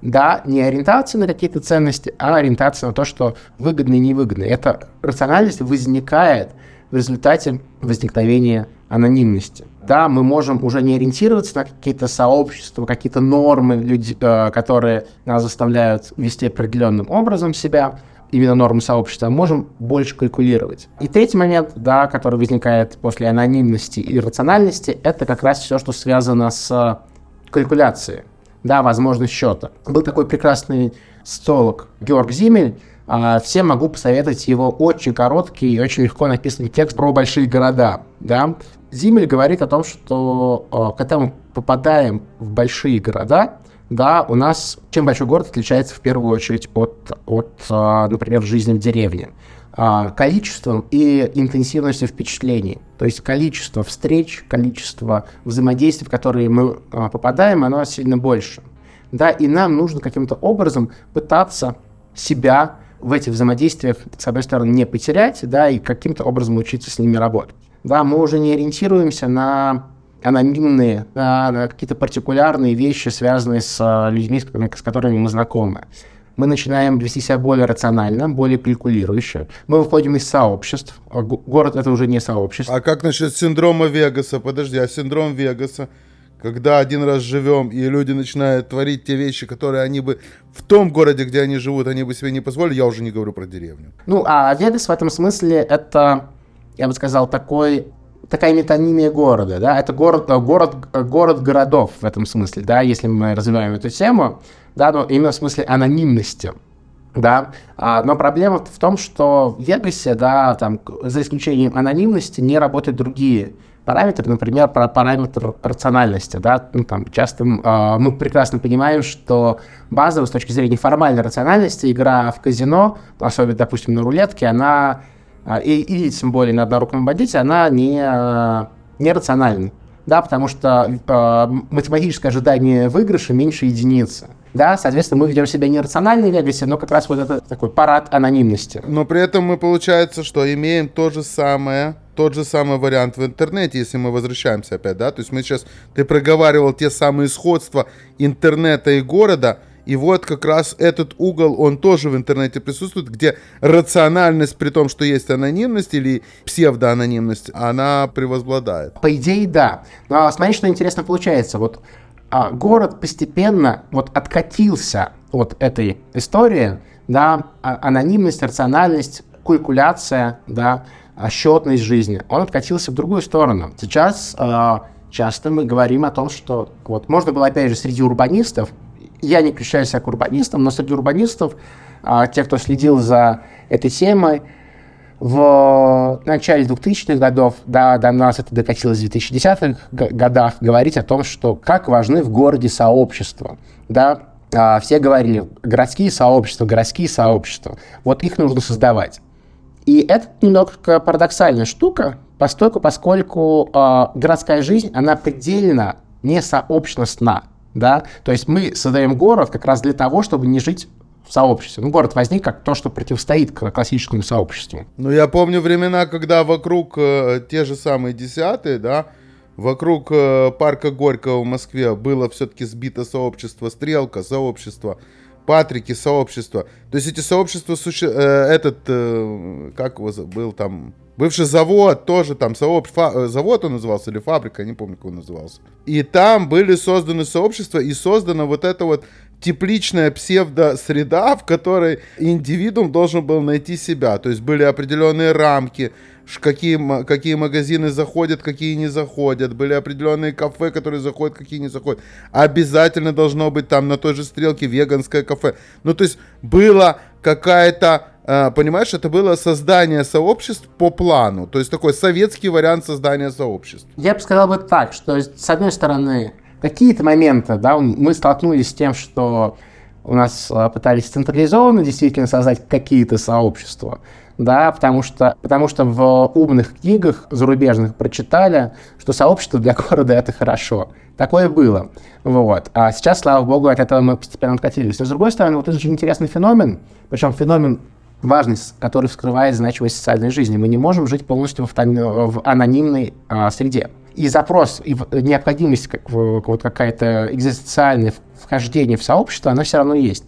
да, не ориентация на какие-то ценности, а ориентация на то, что выгодно и невыгодно. Эта рациональность возникает в результате возникновения анонимности. Да, мы можем уже не ориентироваться на какие-то сообщества, какие-то нормы, люди, э, которые нас заставляют вести определенным образом себя, именно нормы сообщества, можем больше калькулировать. И третий момент, да, который возникает после анонимности и рациональности, это как раз все, что связано с калькуляцией, да, возможность счета. Был такой прекрасный столок Георг Зимель, а, всем могу посоветовать его очень короткий и очень легко написанный текст про большие города. Да? Зимель говорит о том, что а, когда мы попадаем в большие города, да, у нас чем большой город отличается в первую очередь от, от а, например, жизни в деревне? А, количеством и интенсивностью впечатлений. То есть количество встреч, количество взаимодействий, в которые мы а, попадаем, оно сильно больше. Да, и нам нужно каким-то образом пытаться себя в этих взаимодействиях, с одной стороны, не потерять, да, и каким-то образом учиться с ними работать. Да, мы уже не ориентируемся на анонимные, на какие-то партикулярные вещи, связанные с а, людьми, с которыми мы знакомы. Мы начинаем вести себя более рационально, более калькулирующе. Мы выходим из сообществ. А город это уже не сообщество. А как насчет синдрома Вегаса? Подожди, а синдром Вегаса? Когда один раз живем, и люди начинают творить те вещи, которые они бы в том городе, где они живут, они бы себе не позволили, я уже не говорю про деревню. Ну, а Вегас в этом смысле это, я бы сказал, такой такая метонимия города, да, это город, э, город, э, город городов в этом смысле, да, если мы развиваем эту тему, да, но именно в смысле анонимности, да, а, но проблема в том, что в Вегасе, да, там, за исключением анонимности, не работают другие параметры, например, параметр рациональности, да, ну, там, часто э, мы прекрасно понимаем, что базово с точки зрения формальной рациональности игра в казино, особенно, допустим, на рулетке, она и, и тем более на одноруком бандите, она не, а, не рациональна. Да, потому что э, математическое ожидание выигрыша меньше единицы. Да, соответственно, мы ведем себя нерационально в Вегасе, но как раз вот это такой парад анонимности. Но при этом мы, получается, что имеем то же самое, тот же самый вариант в интернете, если мы возвращаемся опять, да, то есть мы сейчас, ты проговаривал те самые сходства интернета и города, И вот как раз этот угол, он тоже в интернете присутствует, где рациональность, при том, что есть анонимность или псевдоанонимность, она превозбладает. По идее, да. Но смотри, что интересно получается. Вот а, город постепенно вот откатился от этой истории, да, а, анонимность, рациональность, калькуляция, да, отчетность жизни, он откатился в другую сторону. Сейчас э, часто мы говорим о том, что вот можно было, опять же, среди урбанистов, я не кричаю себя к урбанистам, но среди урбанистов, э, те, кто следил за этой темой, в начале 2000-х годов, да, до нас это докатилось в 2010-х годах, говорить о том, что как важны в городе сообщества, да, а, все говорили, городские сообщества, городские сообщества, вот их нужно создавать. И это немного парадоксальная штука, постольку, поскольку э, городская жизнь, она предельно не сообщностна, да, то есть мы создаем город как раз для того, чтобы не жить в сообществе. Ну, город возник как то, что противостоит классическому сообществу. Ну, я помню времена, когда вокруг э, те же самые десятые, да, вокруг э, парка Горького в Москве было все-таки сбито сообщество «Стрелка», сообщество Патрики, сообщество. То есть эти сообщества, суще... э, этот, э, как его был там, бывший завод, тоже там сообщество, фа... Э, завод он назывался или фабрика, не помню, как он назывался. И там были созданы сообщества и создана вот эта вот тепличная псевдосреда, в которой индивидуум должен был найти себя. То есть были определенные рамки, какие, какие магазины заходят, какие не заходят. Были определенные кафе, которые заходят, какие не заходят. Обязательно должно быть там на той же стрелке веганское кафе. Ну, то есть было какая-то понимаешь, это было создание сообществ по плану, то есть такой советский вариант создания сообществ. Я бы сказал бы так, что с одной стороны какие-то моменты, да, мы столкнулись с тем, что у нас а, пытались централизованно действительно создать какие-то сообщества, да, потому что, потому что в умных книгах зарубежных прочитали, что сообщество для города это хорошо. Такое было. Вот. А сейчас, слава богу, от этого мы постепенно откатились. Но, с другой стороны, вот это же интересный феномен, причем феномен важность, который вскрывает значимость социальной жизни. Мы не можем жить полностью в, в анонимной а, среде и запрос, и необходимость, как, вот какая-то экзистенциальное вхождение в сообщество, оно все равно есть.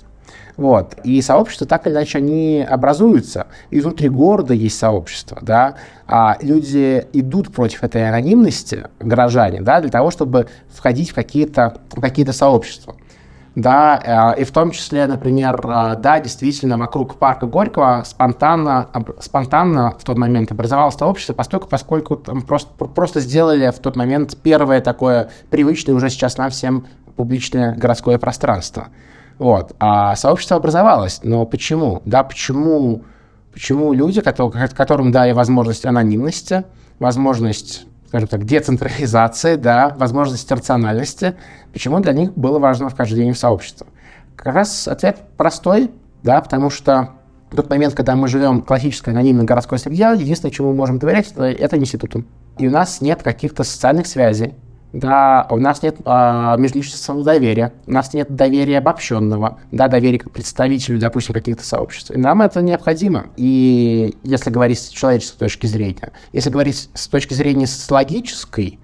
Вот. И сообщества так или иначе они образуются. И внутри города есть сообщество, да. А люди идут против этой анонимности, горожане, да, для того, чтобы входить в какие-то какие сообщества да, э, и в том числе, например, э, да, действительно, вокруг парка Горького спонтанно, спонтанно в тот момент образовалось сообщество, поскольку, поскольку там просто, просто сделали в тот момент первое такое привычное уже сейчас нам всем публичное городское пространство. Вот. А сообщество образовалось. Но почему? Да, почему, почему люди, которым дали возможность анонимности, возможность скажем так, децентрализации, да, возможность рациональности, почему для них было важно вхождение в сообщество. Как раз ответ простой, да, потому что в тот момент, когда мы живем в классической анонимной городской среде, единственное, чему мы можем доверять, это, это институтам. И у нас нет каких-то социальных связей, да, у нас нет э, межличностного доверия, у нас нет доверия обобщенного, да, доверия к представителю, допустим, каких-то сообществ. И нам это необходимо. И если говорить с человеческой точки зрения, если говорить с точки зрения социологической,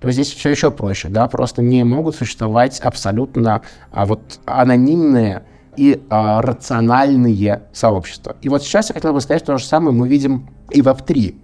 то здесь все еще проще, да, просто не могут существовать абсолютно а, вот анонимные и а, рациональные сообщества. И вот сейчас я хотел бы сказать, то же самое мы видим и в Web3.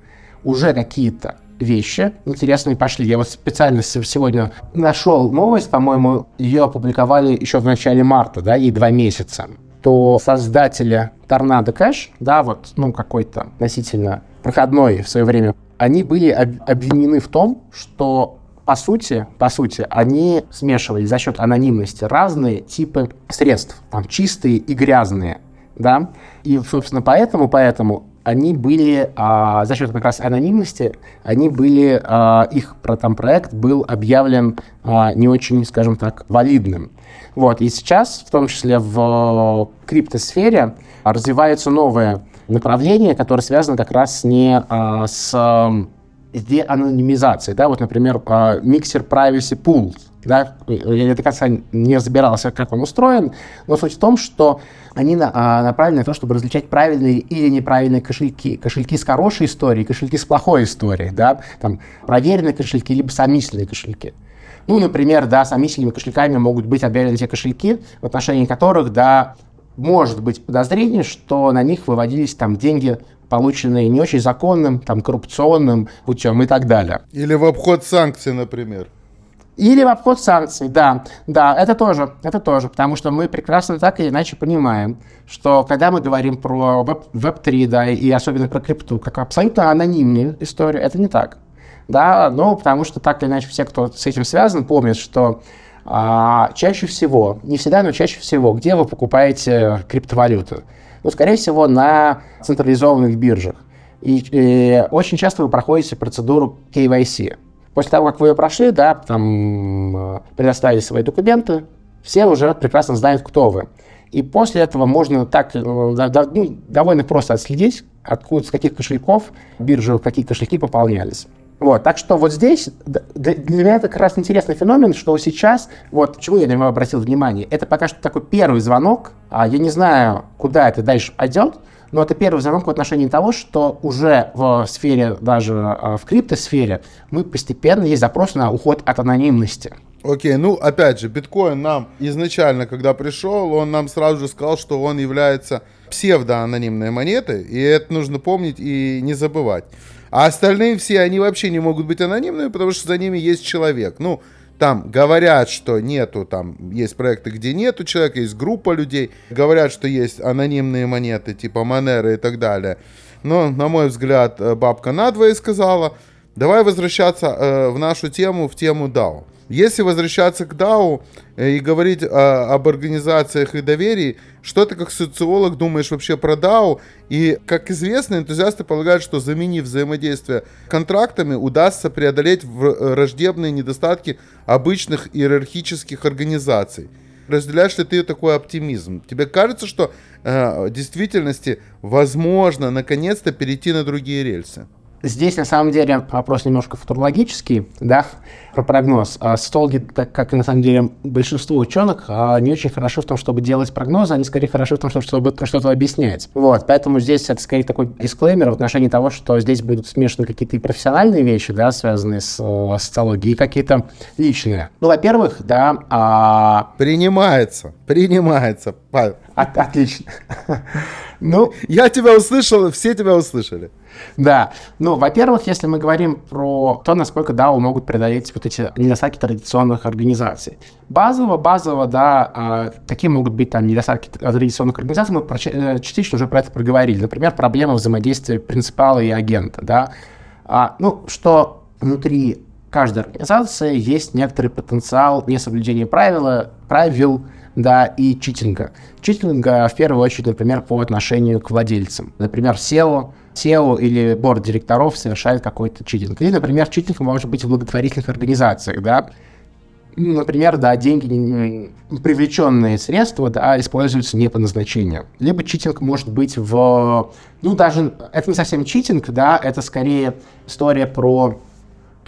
Уже какие-то вещи интересные пошли. Я вот специально сегодня нашел новость, по-моему, ее опубликовали еще в начале марта, да, ей два месяца. То создатели Торнадо Кэш, да, вот, ну, какой-то относительно проходной в свое время, они были об- обвинены в том, что по сути, по сути, они смешивали за счет анонимности разные типы средств, там чистые и грязные, да, и, собственно, поэтому, поэтому они были, а, за счет как раз анонимности, они были, а, их про, там проект был объявлен а, не очень, скажем так, валидным. Вот, и сейчас, в том числе в криптосфере, развивается новое направление, которое связано как раз не а, с деанонимизацией. Да? Вот, например, а, миксер Privacy Pools, да, я до конца не разбирался, как он устроен, но суть в том, что они а, направлены на то, чтобы различать правильные или неправильные кошельки. Кошельки с хорошей историей, кошельки с плохой историей, да, там, проверенные кошельки, либо сомнительные кошельки. Ну, например, да, сомнительными кошельками могут быть объявлены те кошельки, в отношении которых, да, может быть подозрение, что на них выводились там деньги, полученные не очень законным, там, коррупционным путем и так далее. Или в обход санкций, например. Или в обход санкций, да, да, это тоже, это тоже, потому что мы прекрасно так или иначе понимаем, что когда мы говорим про Web3, да, и особенно про крипту, как абсолютно анонимную историю, это не так, да, ну, потому что так или иначе все, кто с этим связан, помнят, что а, чаще всего, не всегда, но чаще всего, где вы покупаете криптовалюту? Ну, скорее всего, на централизованных биржах. И, и очень часто вы проходите процедуру KYC. После того, как вы ее прошли, да, там предоставили свои документы, все уже прекрасно знают, кто вы. И после этого можно так э, ну, довольно просто отследить, откуда, с каких кошельков биржи, какие кошельки пополнялись. Вот, так что вот здесь для меня это как раз интересный феномен, что сейчас, вот почему я на него обратил внимание, это пока что такой первый звонок, а я не знаю, куда это дальше пойдет, но это первый звонок в отношении того, что уже в сфере, даже а, в криптосфере, мы постепенно есть запрос на уход от анонимности. Окей, ну опять же, биткоин нам изначально, когда пришел, он нам сразу же сказал, что он является псевдоанонимной монетой, и это нужно помнить и не забывать. А остальные все, они вообще не могут быть анонимными, потому что за ними есть человек. Ну, там говорят, что нету, там есть проекты, где нету человека, есть группа людей, говорят, что есть анонимные монеты, типа Монеры и так далее. Но, на мой взгляд, э, бабка надвое сказала, давай возвращаться э, в нашу тему, в тему DAO. Если возвращаться к DAO э, и говорить а, об организациях и доверии, что ты как социолог думаешь вообще про DAO? И, как известно, энтузиасты полагают, что заменив взаимодействие контрактами, удастся преодолеть враждебные недостатки обычных иерархических организаций. Разделяешь ли ты такой оптимизм? Тебе кажется, что э, в действительности возможно наконец-то перейти на другие рельсы? Здесь, на самом деле, вопрос немножко футурологический, да, про прогноз. А Столги, так как на самом деле большинство ученых, а, не очень хорошо в том, чтобы делать прогнозы, они скорее хорошо в том, чтобы что-то объяснять. Вот, поэтому здесь это скорее такой дисклеймер в отношении того, что здесь будут смешаны какие-то и профессиональные вещи, да, связанные с э, социологией, и какие-то личные. Ну, во-первых, да... А... Принимается, принимается. От, отлично. Ну, я тебя услышал, все тебя услышали. Да. Ну, во-первых, если мы говорим про то, насколько DAO могут преодолеть вот эти недостатки традиционных организаций. Базово, базово, да, а, какие могут быть там недостатки традиционных организаций, мы э, частично уже про это проговорили. Например, проблема взаимодействия принципала и агента, да. А, ну, что внутри каждой организации есть некоторый потенциал несоблюдения правила, правил, да, и читинга. Читинга в первую очередь, например, по отношению к владельцам. Например, SEO, SEO или борт директоров совершает какой-то читинг. Или, например, читинг может быть в благотворительных организациях, да, ну, например, да, деньги, привлеченные средства, да, используются не по назначению. Либо читинг может быть в... Ну, даже это не совсем читинг, да, это скорее история про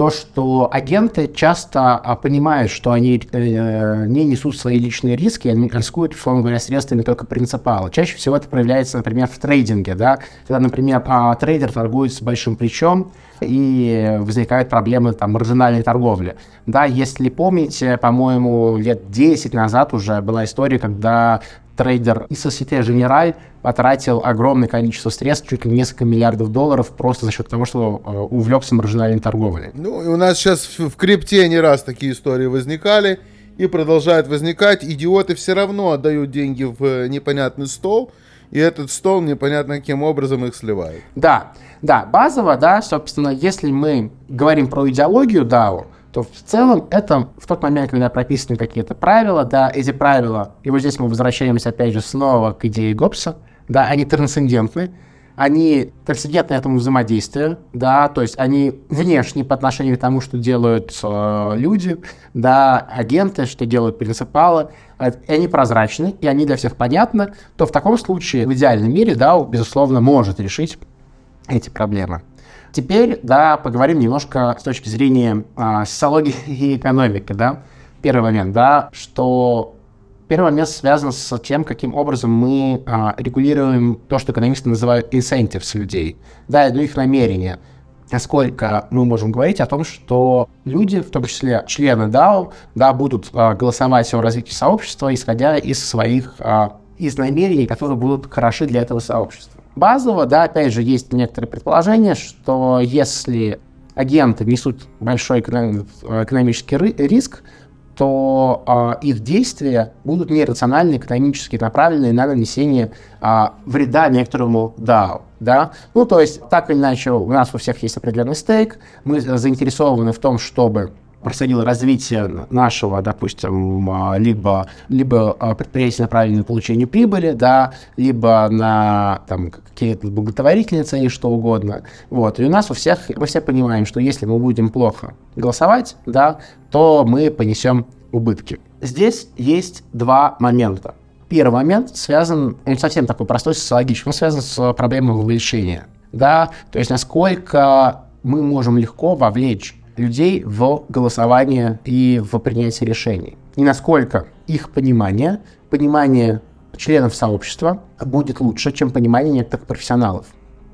то, что агенты часто а, понимают, что они э, не несут свои личные риски, они рискуют, условно говоря, средствами только принципала. Чаще всего это проявляется, например, в трейдинге, да, когда, например, а, трейдер торгует с большим плечом, и возникают проблемы там маржинальной торговли. Да, если помните, по-моему, лет 10 назад уже была история, когда трейдер из Societe Generale потратил огромное количество средств, чуть ли несколько миллиардов долларов, просто за счет того, что э, увлекся маржинальной торговлей. Ну, у нас сейчас в, в крипте не раз такие истории возникали и продолжают возникать. Идиоты все равно отдают деньги в э, непонятный стол, и этот стол непонятно каким образом их сливает. Да, да, базово, да, собственно, если мы говорим про идеологию DAO, то в целом это в тот момент, когда прописаны какие-то правила, да, эти правила, и вот здесь мы возвращаемся опять же снова к идее Гоббса, да, они трансцендентны, они трансцендентны этому взаимодействию, да, то есть они внешне по отношению к тому, что делают э, люди, да, агенты, что делают принципалы, э, и они прозрачны, и они для всех понятны, то в таком случае в идеальном мире, да, безусловно, может решить эти проблемы. Теперь, да, поговорим немножко с точки зрения а, социологии и экономики, да. Первый момент, да, что первый момент связан с тем, каким образом мы а, регулируем то, что экономисты называют incentives людей, да, ну, их намерения. насколько мы можем говорить о том, что люди, в том числе члены DAO, да, будут а, голосовать о развитии сообщества, исходя из своих а, из намерений, которые будут хороши для этого сообщества. Базово, да, опять же, есть некоторые предположения, что если агенты несут большой экономический риск, то э, их действия будут нерациональны, экономически направлены на нанесение э, вреда некоторому DAO. Да? Ну, то есть, так или иначе, у нас у всех есть определенный стейк, мы заинтересованы в том, чтобы происходило развитие нашего, допустим, а, либо, либо а, предприятия направленные на получение прибыли, да, либо на там, какие-то благотворительные цели, что угодно. Вот. И у нас у всех, мы все понимаем, что если мы будем плохо голосовать, да, то мы понесем убытки. Здесь есть два момента. Первый момент связан, он совсем такой простой, социологический, он связан с проблемой вовлечения. Да? То есть насколько мы можем легко вовлечь людей в голосование и в принятие решений. И насколько их понимание, понимание членов сообщества будет лучше, чем понимание некоторых профессионалов.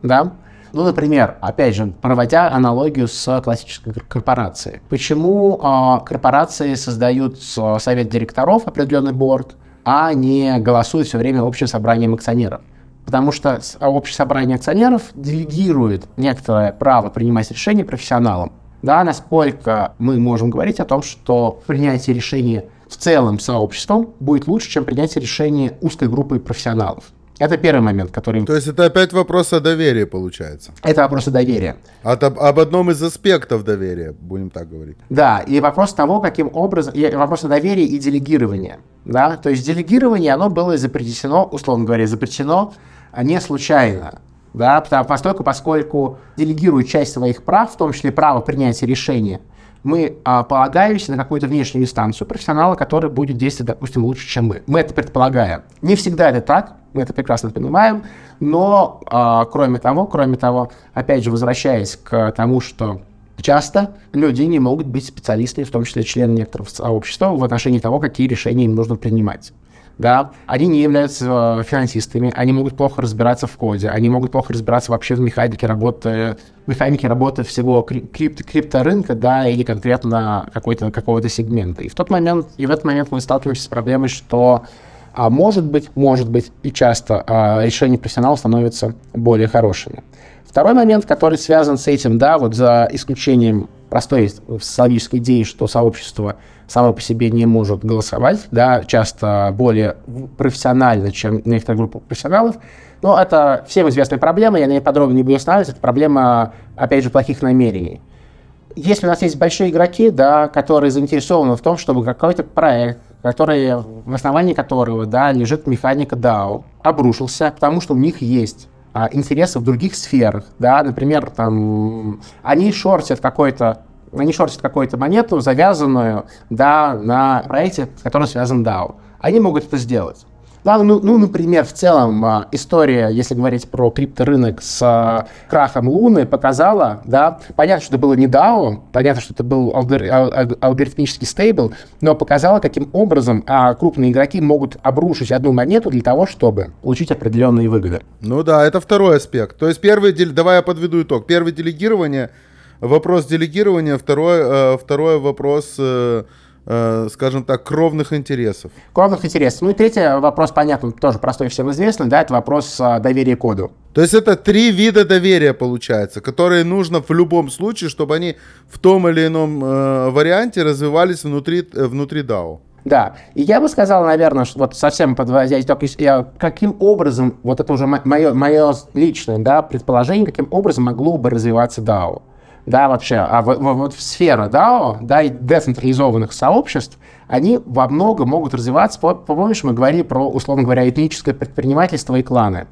Да? Ну, например, опять же, проводя аналогию с классической корпорацией. Почему э, корпорации создают совет директоров, определенный борт, а не голосуют все время общим собранием акционеров? Потому что общее собрание акционеров делегирует некоторое право принимать решения профессионалам, да, насколько мы можем говорить о том, что принятие решения в целом сообществом будет лучше, чем принятие решения узкой группы профессионалов. Это первый момент, который... То есть это опять вопрос о доверии, получается? Это вопрос о доверии. От, об, об одном из аспектов доверия, будем так говорить. Да, и вопрос того, каким образом... И вопрос о доверии и делегировании. Да? То есть делегирование, оно было запрещено, условно говоря, запрещено не случайно да, поскольку, поскольку делегируют часть своих прав, в том числе право принятия решения, мы а, полагаемся на какую-то внешнюю инстанцию профессионала, который будет действовать, допустим, лучше, чем мы. Мы это предполагаем. Не всегда это так, мы это прекрасно понимаем, но а, кроме того, кроме того, опять же, возвращаясь к тому, что часто люди не могут быть специалистами, в том числе члены некоторых сообщества, в отношении того, какие решения им нужно принимать да, они не являются э, финансистами, они могут плохо разбираться в коде, они могут плохо разбираться вообще в механике работы, механике работы всего крип крипторынка, да, или конкретно какой-то, какого-то сегмента. И в тот момент, и в этот момент мы сталкиваемся с проблемой, что а может быть, может быть, и часто а, решения профессионалов становятся более хорошими. Второй момент, который связан с этим, да, вот за исключением простой социологической идеи, что сообщество само по себе не может голосовать, да, часто более профессионально, чем некоторая группа профессионалов. Но это всем известная проблема, я на ней подробно не буду останавливаться, это проблема, опять же, плохих намерений. Если у нас есть большие игроки, да, которые заинтересованы в том, чтобы какой-то проект, который, в основании которого да, лежит механика DAO, обрушился, потому что у них есть а, интересы в других сферах, да, например, там, они шортят какой-то они шортят какую-то монету, завязанную да, на проекте, с которым связан DAO. Они могут это сделать. Да, ну, ну, например, в целом а, история, если говорить про крипторынок с а, крахом Луны, показала, да, понятно, что это было не DAO, понятно, что это был алгор, алгоритмический стейбл, но показала, каким образом а, крупные игроки могут обрушить одну монету для того, чтобы получить определенные выгоды. Ну да, это второй аспект. То есть первый, давай я подведу итог. Первый делегирование – вопрос делегирования, второй, э, второй вопрос, э, э, скажем так, кровных интересов. Кровных интересов. Ну и третий вопрос, понятно, тоже простой всем известный, да, это вопрос доверия коду. То есть это три вида доверия, получается, которые нужно в любом случае, чтобы они в том или ином э, варианте развивались внутри, внутри DAO. Да, и я бы сказал, наверное, что вот совсем подводя итог, каким образом, вот это уже мое, мое личное да, предположение, каким образом могло бы развиваться DAO да, вообще, а вот, вот сфера DAO, да, и децентрализованных сообществ, они во многом могут развиваться, помнишь, мы говорили про, условно говоря, этническое предпринимательство и кланы,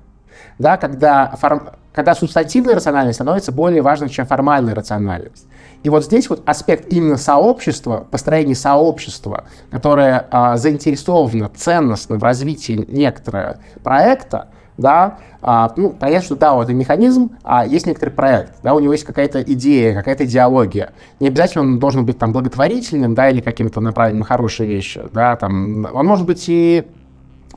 да, когда, форм, когда субстантивная рациональность становится более важной, чем формальная рациональность. И вот здесь вот аспект именно сообщества, построения сообщества, которое а, заинтересовано ценностно в развитии некоторого проекта, да, а, ну, понятно, что да, вот это механизм, а есть некоторый проект, да, у него есть какая-то идея, какая-то идеология. Не обязательно он должен быть там благотворительным, да, или каким-то направленным на хорошие вещи, да, там, он может быть и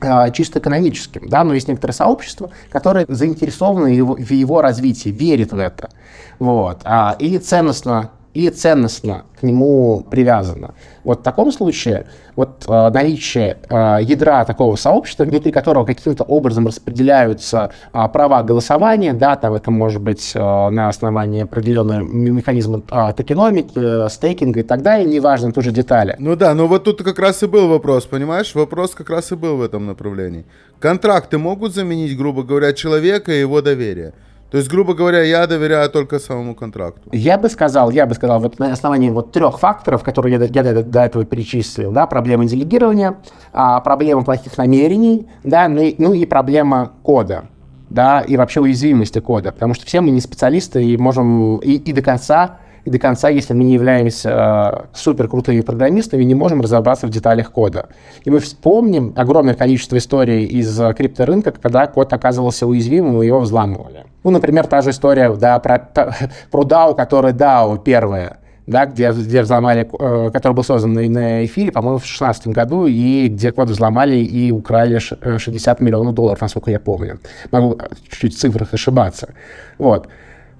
э, чисто экономическим, да, но есть некоторые сообщества, которые заинтересованы в его развитии, верят в это, вот, а, и ценностно и ценностно к нему привязано. Вот в таком случае вот э, наличие э, ядра такого сообщества, внутри которого каким-то образом распределяются э, права голосования, да, там это может быть э, на основании определенного механизма э, токеномики, э, стейкинга и так далее, неважно, тоже детали. Ну да, но вот тут как раз и был вопрос, понимаешь? Вопрос как раз и был в этом направлении. Контракты могут заменить, грубо говоря, человека и его доверие. То есть, грубо говоря, я доверяю только самому контракту. Я бы сказал, я бы сказал, вот на основании вот трех факторов, которые я, я до, до этого перечислил, да, проблема делегирования, а, проблема плохих намерений, да, ну и, ну и проблема кода, да, и вообще уязвимости кода, потому что все мы не специалисты и можем и, и до конца и до конца, если мы не являемся э, супер крутыми программистами, не можем разобраться в деталях кода. И мы вспомним огромное количество историй из э, крипторынка, когда код оказывался уязвимым, и его взламывали. Ну, например, та же история да, про, про DAO, который DAO первая, да, где, где взломали, э, который был создан на, эфире, по-моему, в 2016 году, и где код взломали и украли 60 миллионов долларов, насколько я помню. Могу чуть-чуть в цифрах ошибаться. Вот.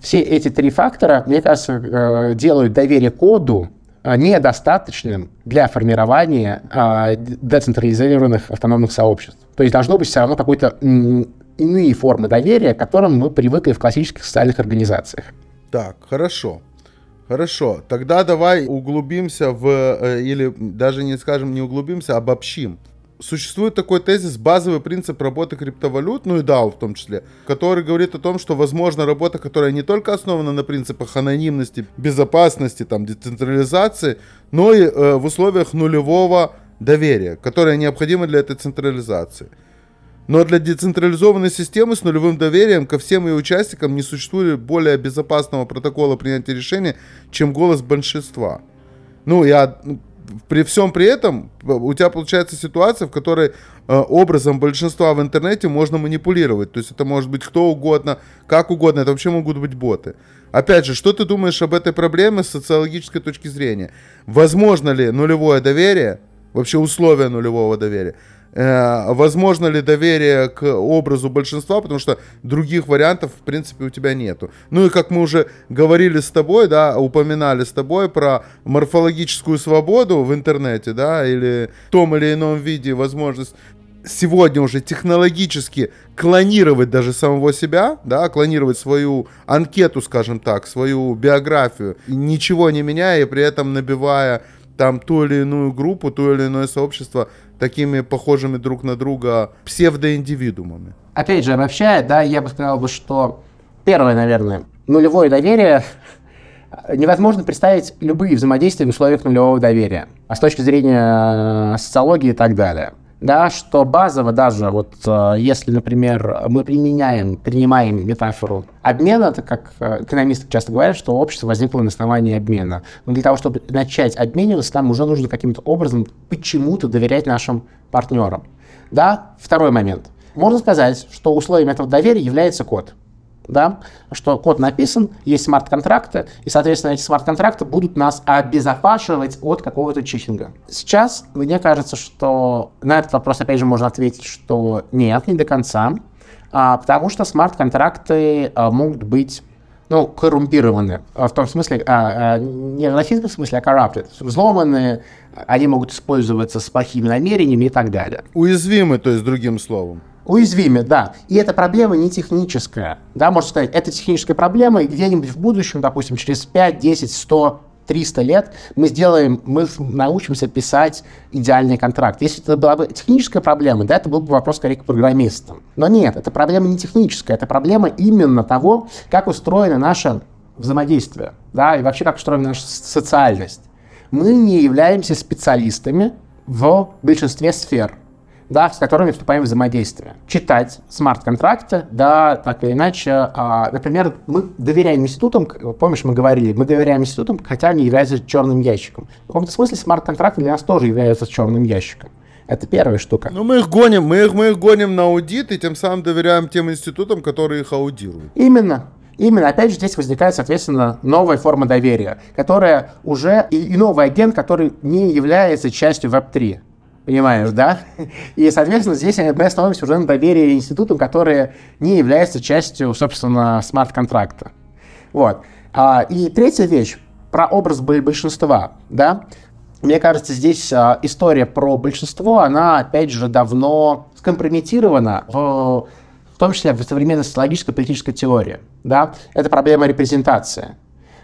Все эти три фактора, мне кажется, э, делают доверие коду э, недостаточным для формирования э, децентрализированных автономных сообществ. То есть должно быть все равно какой-то иные формы доверия, к которым мы привыкли в классических социальных организациях. Так, хорошо. Хорошо, тогда давай углубимся в, или даже не скажем не углубимся, обобщим существует такой тезис, базовый принцип работы криптовалют, ну и DAO в том числе, который говорит о том, что возможно работа, которая не только основана на принципах анонимности, безопасности, там, децентрализации, но и э, в условиях нулевого доверия, которое необходимо для этой централизации. Но для децентрализованной системы с нулевым доверием ко всем ее участникам не существует более безопасного протокола принятия решения, чем голос большинства. Ну, я при всем при этом у тебя получается ситуация, в которой э, образом большинства в интернете можно манипулировать. То есть это может быть кто угодно, как угодно, это вообще могут быть боты. Опять же, что ты думаешь об этой проблеме с социологической точки зрения? Возможно ли нулевое доверие, вообще условия нулевого доверия? Э, возможно ли доверие к образу большинства, потому что других вариантов, в принципе, у тебя нету. Ну и как мы уже говорили с тобой, да, упоминали с тобой про морфологическую свободу в интернете, да, или в том или ином виде возможность сегодня уже технологически клонировать даже самого себя, да, клонировать свою анкету, скажем так, свою биографию, ничего не меняя и при этом набивая там ту или иную группу, то или иное сообщество такими похожими друг на друга псевдоиндивидуумами. Опять же, обобщая, да, я бы сказал бы, что первое, наверное, нулевое доверие невозможно представить любые взаимодействия в условиях нулевого доверия, а с точки зрения социологии и так далее да, что базово даже вот э, если, например, мы применяем, принимаем метафору обмена, это как э, экономисты часто говорят, что общество возникло на основании обмена. Но для того, чтобы начать обмениваться, нам уже нужно каким-то образом почему-то доверять нашим партнерам. Да, второй момент. Можно сказать, что условием этого доверия является код да, что код написан, есть смарт-контракты, и, соответственно, эти смарт-контракты будут нас обезопасивать от какого-то читинга. Сейчас мне кажется, что на этот вопрос, опять же, можно ответить, что нет, не до конца, а, потому что смарт-контракты а, могут быть ну, коррумпированы, а, в том смысле, а, а, не в латинском смысле, а corrupted, взломаны, они могут использоваться с плохими намерениями и так далее. Уязвимы, то есть, другим словом. Уязвимы, да. И эта проблема не техническая. Да, можно сказать, это техническая проблема, и где-нибудь в будущем, допустим, через 5, 10, 100, 300 лет мы сделаем, мы научимся писать идеальный контракт. Если это была бы техническая проблема, да, это был бы вопрос скорее к программистам. Но нет, это проблема не техническая, это проблема именно того, как устроено наше взаимодействие, да, и вообще как устроена наша социальность. Мы не являемся специалистами в большинстве сфер да, с которыми вступаем в взаимодействие. Читать смарт-контракты, да, так или иначе. А, например, мы доверяем институтам, помнишь, мы говорили, мы доверяем институтам, хотя они являются черным ящиком. В каком-то смысле смарт-контракты для нас тоже являются черным ящиком. Это первая штука. Ну, мы их гоним, мы их, мы их гоним на аудит и тем самым доверяем тем институтам, которые их аудируют. Именно. Именно, опять же, здесь возникает, соответственно, новая форма доверия, которая уже, и, и новый агент, который не является частью Web3 Понимаешь, да? И, соответственно, здесь мы основываемся уже на доверии институтам, которые не являются частью, собственно, смарт-контракта. Вот. А, и третья вещь про образ большинства, да? Мне кажется, здесь а, история про большинство, она, опять же, давно скомпрометирована в, в том числе в современной социологической политической теории, да? Это проблема репрезентации.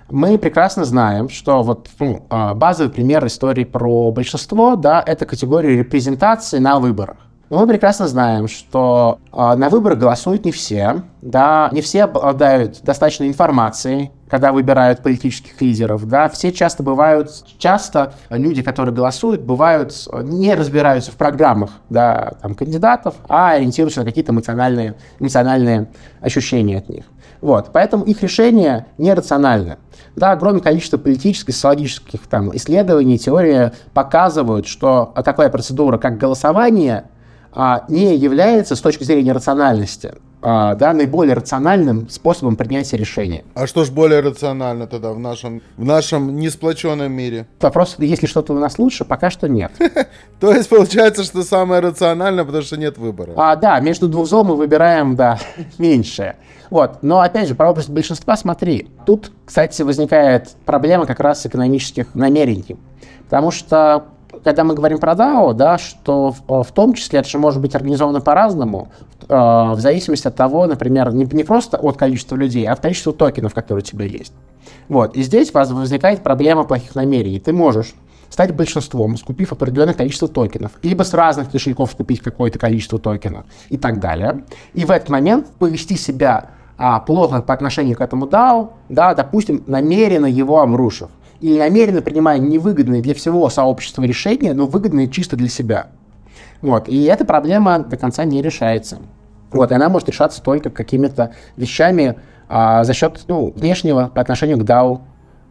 Мы прекрасно знаем, что вот ну, а, базовый пример истории про большинство, да, это категория репрезентации на выборах. Но мы прекрасно знаем, что э, на выборах голосуют не все, да, не все обладают достаточной информацией, когда выбирают политических лидеров, да, все часто бывают, часто люди, которые голосуют, бывают, не разбираются в программах, да, там, кандидатов, а ориентируются на какие-то эмоциональные, эмоциональные ощущения от них. Вот, поэтому их решения нерациональны. Да, огромное количество политических, социологических там, исследований, теории показывают, что такая процедура, как голосование, а, не является с точки зрения рациональности да, наиболее рациональным способом принятия решения. А что ж более рационально тогда в нашем, в нашем несплоченном мире? Вопрос, если что-то у нас лучше, пока что нет. То есть получается, что самое рациональное, потому что нет выбора. А, да, между двух зол мы выбираем, да, меньшее. Вот. Но опять же, про область большинства смотри. Тут, кстати, возникает проблема как раз экономических намерений. Потому что когда мы говорим про DAO, да, что в, в том числе это же может быть организовано по-разному, э, в зависимости от того, например, не, не просто от количества людей, а от количества токенов, которые у тебя есть. Вот. И здесь возникает проблема плохих намерений. Ты можешь стать большинством, скупив определенное количество токенов, либо с разных кошельков купить какое-то количество токенов и так далее. И в этот момент повести себя а, плохо по отношению к этому DAO, да, допустим, намеренно его обрушив или намеренно принимая невыгодные для всего сообщества решения, но выгодные чисто для себя. Вот. И эта проблема до конца не решается. Вот. И она может решаться только какими-то вещами а, за счет ну, внешнего по отношению к DAO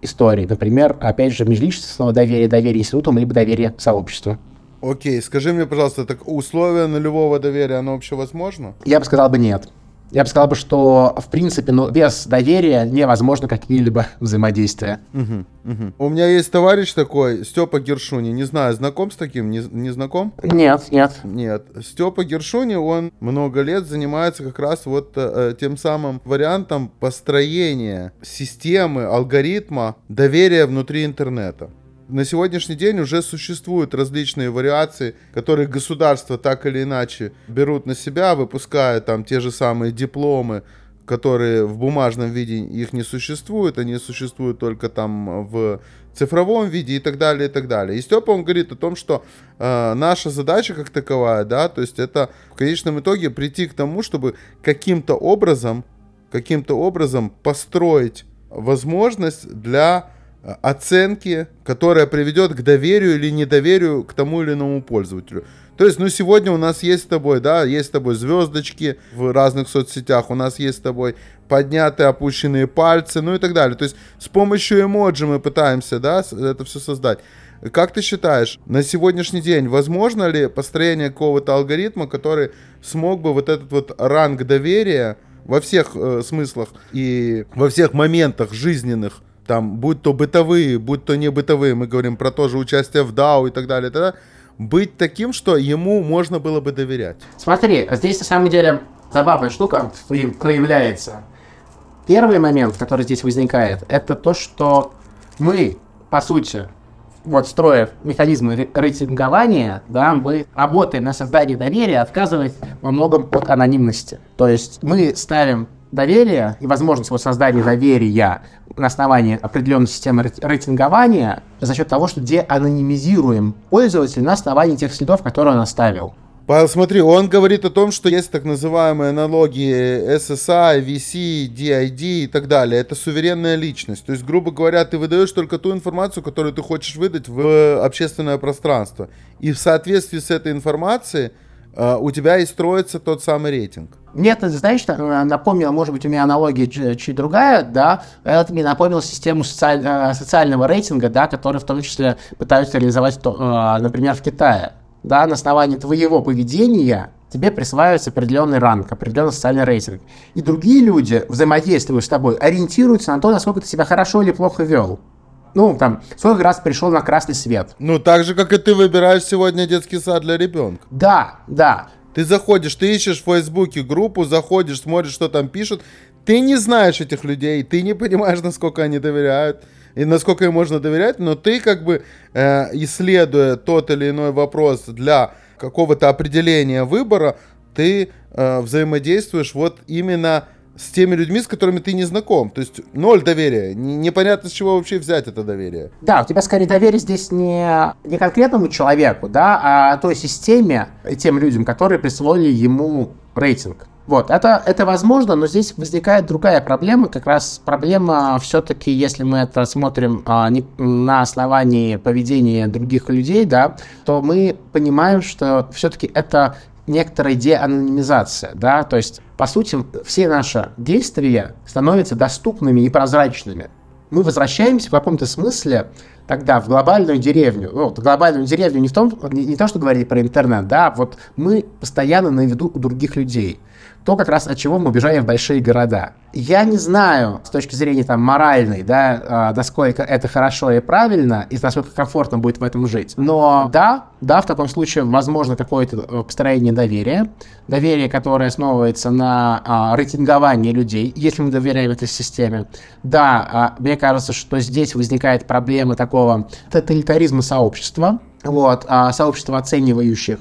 истории. Например, опять же, межличностного доверия, доверия институтам, либо доверия сообществу. Окей, скажи мне, пожалуйста, так условия нулевого доверия, оно вообще возможно? Я бы сказал бы нет. Я бы сказал, бы, что, в принципе, ну, без доверия невозможно какие-либо взаимодействия. Угу, угу. У меня есть товарищ такой, Степа Гершуни. Не знаю, знаком с таким? Не, не знаком? Нет, нет. Нет. Степа Гершуни, он много лет занимается как раз вот э, тем самым вариантом построения системы, алгоритма доверия внутри интернета на сегодняшний день уже существуют различные вариации, которые государства так или иначе берут на себя, выпуская там те же самые дипломы, которые в бумажном виде их не существует, они существуют только там в цифровом виде и так далее, и так далее. И Степа, он говорит о том, что э, наша задача как таковая, да, то есть это в конечном итоге прийти к тому, чтобы каким-то образом, каким-то образом построить возможность для оценки, которая приведет к доверию или недоверию к тому или иному пользователю. То есть, ну, сегодня у нас есть с тобой, да, есть с тобой звездочки в разных соцсетях, у нас есть с тобой поднятые, опущенные пальцы, ну и так далее. То есть, с помощью эмоджи мы пытаемся, да, это все создать. Как ты считаешь, на сегодняшний день возможно ли построение какого-то алгоритма, который смог бы вот этот вот ранг доверия во всех э, смыслах и во всех моментах жизненных там, будь то бытовые, будь то не бытовые, мы говорим про то же участие в DAO и так далее, тогда быть таким, что ему можно было бы доверять. Смотри, здесь на самом деле забавная штука проявляется. Первый момент, который здесь возникает, это то, что мы, по сути, вот строя механизмы рейтингования, да, мы работаем на создании доверия, отказываясь во многом от анонимности. То есть мы ставим доверие и возможность его создания доверия на основании определенной системы рейтингования за счет того, что деанонимизируем пользователя на основании тех следов, которые он оставил. Павел, смотри, он говорит о том, что есть так называемые аналогии SSI, VC, DID и так далее. Это суверенная личность. То есть, грубо говоря, ты выдаешь только ту информацию, которую ты хочешь выдать в общественное пространство. И в соответствии с этой информацией у тебя и строится тот самый рейтинг. Мне это, знаешь, э, напомнило, может быть, у меня аналогия чуть другая, да, это мне напомнило систему социаль, э, социального рейтинга, да, который в том числе пытаются реализовать, э, например, в Китае. Да, на основании твоего поведения тебе присваивается определенный ранг, определенный социальный рейтинг. И другие люди, взаимодействуя с тобой, ориентируются на то, насколько ты себя хорошо или плохо вел. Ну, там, сколько раз пришел на красный свет. Ну, так же, как и ты выбираешь сегодня детский сад для ребенка. Да, да. Ты заходишь, ты ищешь в Фейсбуке группу, заходишь, смотришь, что там пишут. Ты не знаешь этих людей, ты не понимаешь, насколько они доверяют и насколько им можно доверять, но ты как бы э, исследуя тот или иной вопрос для какого-то определения выбора, ты э, взаимодействуешь вот именно с теми людьми, с которыми ты не знаком. То есть ноль доверия. Непонятно, с чего вообще взять это доверие. Да, у тебя скорее доверие здесь не, не конкретному человеку, да, а той системе и тем людям, которые присвоили ему рейтинг. Вот, это, это возможно, но здесь возникает другая проблема, как раз проблема все-таки, если мы это смотрим а, не, на основании поведения других людей, да, то мы понимаем, что все-таки это некоторая деанонимизация, да, то есть, по сути, все наши действия становятся доступными и прозрачными. Мы возвращаемся в каком-то смысле тогда в глобальную деревню. Ну, в глобальную деревню не в том, не, не то, что говорили про интернет, да, вот мы постоянно на виду у других людей то как раз от чего мы убежали в большие города. Я не знаю с точки зрения там моральной, да, а, насколько это хорошо и правильно, и насколько комфортно будет в этом жить. Но да, да, в таком случае возможно какое-то э, построение доверия, доверие, которое основывается на а, рейтинговании людей, если мы доверяем этой системе. Да, а, мне кажется, что здесь возникает проблема такого тоталитаризма сообщества, вот, а, сообщества оценивающих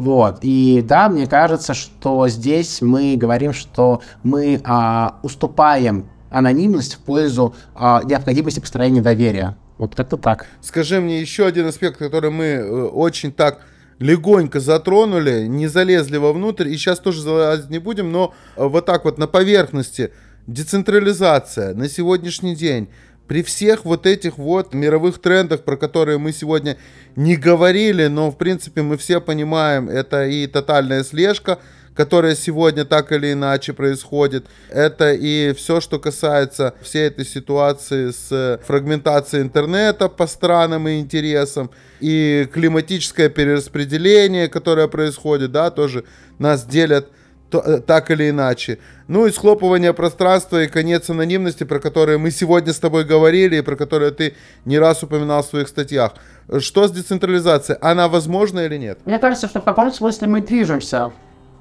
вот. И да, мне кажется, что здесь мы говорим, что мы а, уступаем анонимность в пользу а, необходимости построения доверия. Вот как-то так. Скажи мне еще один аспект, который мы э, очень так легонько затронули, не залезли вовнутрь, и сейчас тоже залазить не будем, но э, вот так вот на поверхности. Децентрализация на сегодняшний день при всех вот этих вот мировых трендах, про которые мы сегодня не говорили, но в принципе мы все понимаем, это и тотальная слежка, которая сегодня так или иначе происходит. Это и все, что касается всей этой ситуации с фрагментацией интернета по странам и интересам, и климатическое перераспределение, которое происходит, да, тоже нас делят то, э, так или иначе. Ну и схлопывание пространства и конец анонимности, про которые мы сегодня с тобой говорили и про которые ты не раз упоминал в своих статьях. Что с децентрализацией? Она возможна или нет? Мне кажется, что в каком смысле мы движемся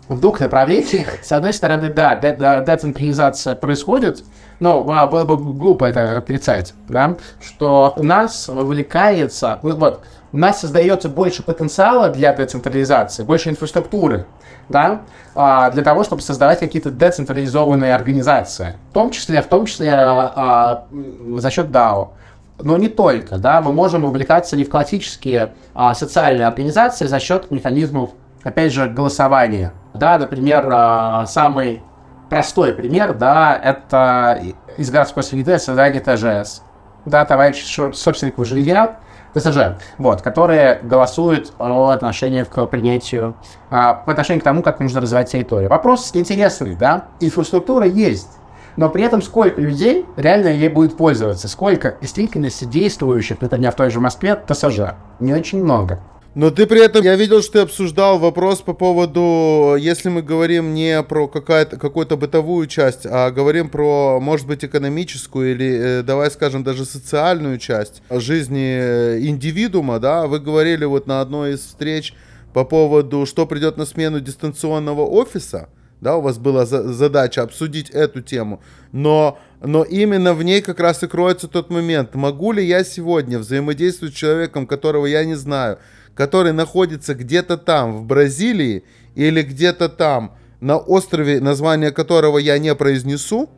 в двух направлениях. С одной стороны, да, децентрализация происходит, но было бы глупо это отрицать, да, что у нас вовлекается, вот, у нас создается больше потенциала для децентрализации, больше инфраструктуры, да, а, для того, чтобы создавать какие-то децентрализованные организации, в том числе, в том числе а, за счет DAO. Но не только, да, мы можем увлекаться и в классические а, социальные организации за счет механизмов, опять же, голосования. Да, например, самый простой пример, да, это из городской среды создание ТЖС. Да, товарищ собственников жилья, ТСЖ, вот, которые голосуют о отношении к принятию, а, по отношению к тому, как нужно развивать территорию. Вопрос интересный, да? Инфраструктура есть, но при этом сколько людей реально ей будет пользоваться, сколько действительно действующих, например, в той же Москве, ТСЖ? Не очень много. Но ты при этом, я видел, что ты обсуждал вопрос по поводу, если мы говорим не про какую-то бытовую часть, а говорим про, может быть, экономическую или, э, давай скажем, даже социальную часть жизни э, индивидуума, да, вы говорили вот на одной из встреч по поводу, что придет на смену дистанционного офиса, да, у вас была за задача обсудить эту тему, но, но именно в ней как раз и кроется тот момент, могу ли я сегодня взаимодействовать с человеком, которого я не знаю, который находится где-то там, в Бразилии, или где-то там, на острове, название которого я не произнесу,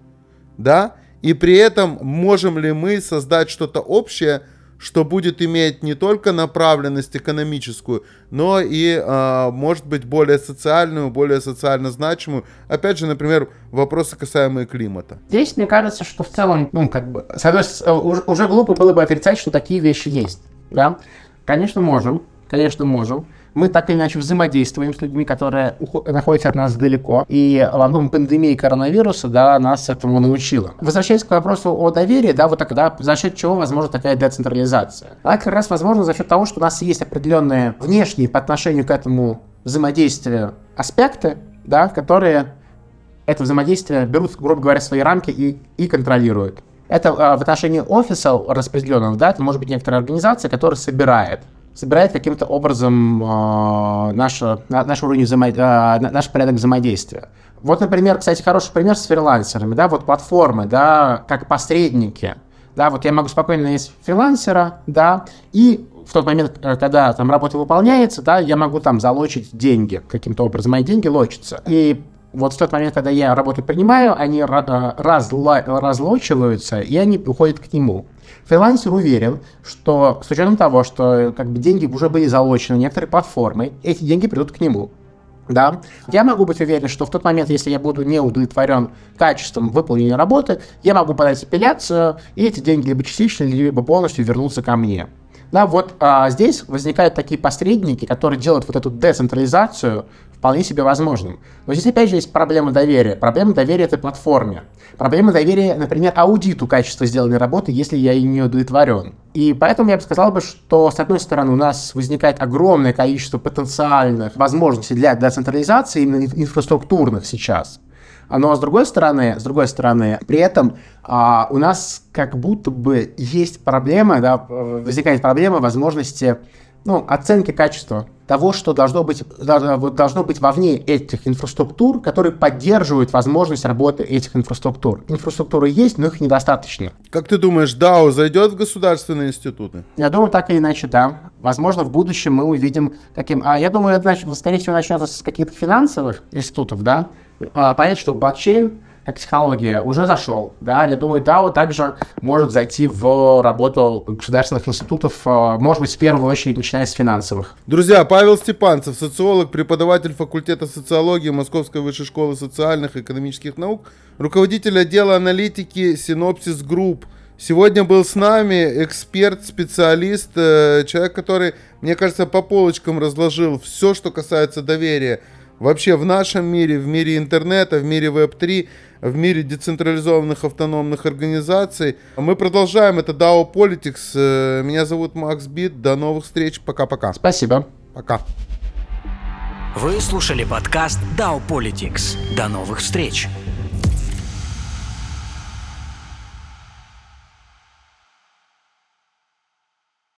да, и при этом можем ли мы создать что-то общее, что будет иметь не только направленность экономическую, но и, э, может быть, более социальную, более социально значимую. Опять же, например, вопросы, касаемые климата. Здесь, мне кажется, что в целом, ну, как бы, с одной стороны, уже, уже глупо было бы отрицать, что такие вещи есть, да. Конечно, можем, Конечно, можем. Мы так или иначе взаимодействуем с людьми, которые находятся от нас далеко. И во многом пандемия коронавируса да, нас этому научила. Возвращаясь к вопросу о доверии, да, вот тогда за счет чего возможна такая децентрализация? А как раз возможно за счет того, что у нас есть определенные внешние по отношению к этому взаимодействию аспекты, да, которые это взаимодействие берут, грубо говоря, свои рамки и, и контролируют. Это а, в отношении офиса распределенного, да, это может быть некоторая организация, которая собирает собирает каким-то образом э, наш, наш уровень взаимо... э, наш порядок взаимодействия. Вот, например, кстати, хороший пример с фрилансерами, да, вот платформы, да, как посредники, да, вот я могу спокойно есть фрилансера, да, и в тот момент, э, когда там работа выполняется, да, я могу там залочить деньги каким-то образом, мои деньги лочатся. И вот в тот момент, когда я работу принимаю, они э, разло, разлочиваются, и они уходят к нему. Фрилансер уверен, что с учетом того, что как бы деньги уже были залочены некоторой платформой, эти деньги придут к нему да, я могу быть уверен, что в тот момент, если я буду не удовлетворен качеством выполнения работы, я могу подать апелляцию, и эти деньги либо частично, либо полностью вернутся ко мне. Да, вот а, здесь возникают такие посредники, которые делают вот эту децентрализацию вполне себе возможным. Но здесь опять же есть проблема доверия. Проблема доверия этой платформе. Проблема доверия, например, аудиту качества сделанной работы, если я и не удовлетворен. И поэтому я бы сказал, бы, что, с одной стороны, у нас возникает огромное количество потенциальных возможностей для децентрализации именно инфраструктурных сейчас. Но с другой стороны, с другой стороны, при этом а, у нас как будто бы есть проблема, да, возникает проблема возможности ну, оценки качества того, что должно быть, должно быть вовне этих инфраструктур, которые поддерживают возможность работы этих инфраструктур. Инфраструктуры есть, но их недостаточно. Как ты думаешь, DAO зайдет в государственные институты? Я думаю, так или иначе, да. Возможно, в будущем мы увидим каким... А я думаю, это, скорее всего, начнется с каких-то финансовых институтов, да. А, понять, что блокчейн как технология уже зашел, да, я думаю, DAO также может зайти в работу государственных институтов, э, может быть, в первую очередь, начиная с финансовых. Друзья, Павел Степанцов, социолог, преподаватель факультета социологии Московской высшей школы социальных и экономических наук, руководитель отдела аналитики Synopsis Group. Сегодня был с нами эксперт, специалист, э, человек, который, мне кажется, по полочкам разложил все, что касается доверия вообще в нашем мире, в мире интернета, в мире Web3, в мире децентрализованных автономных организаций. Мы продолжаем. Это DAO Politics. Э, меня зовут Макс Бит. До новых встреч. Пока-пока. Спасибо. Пока. Вы слушали подкаст DAO Politics. До новых встреч.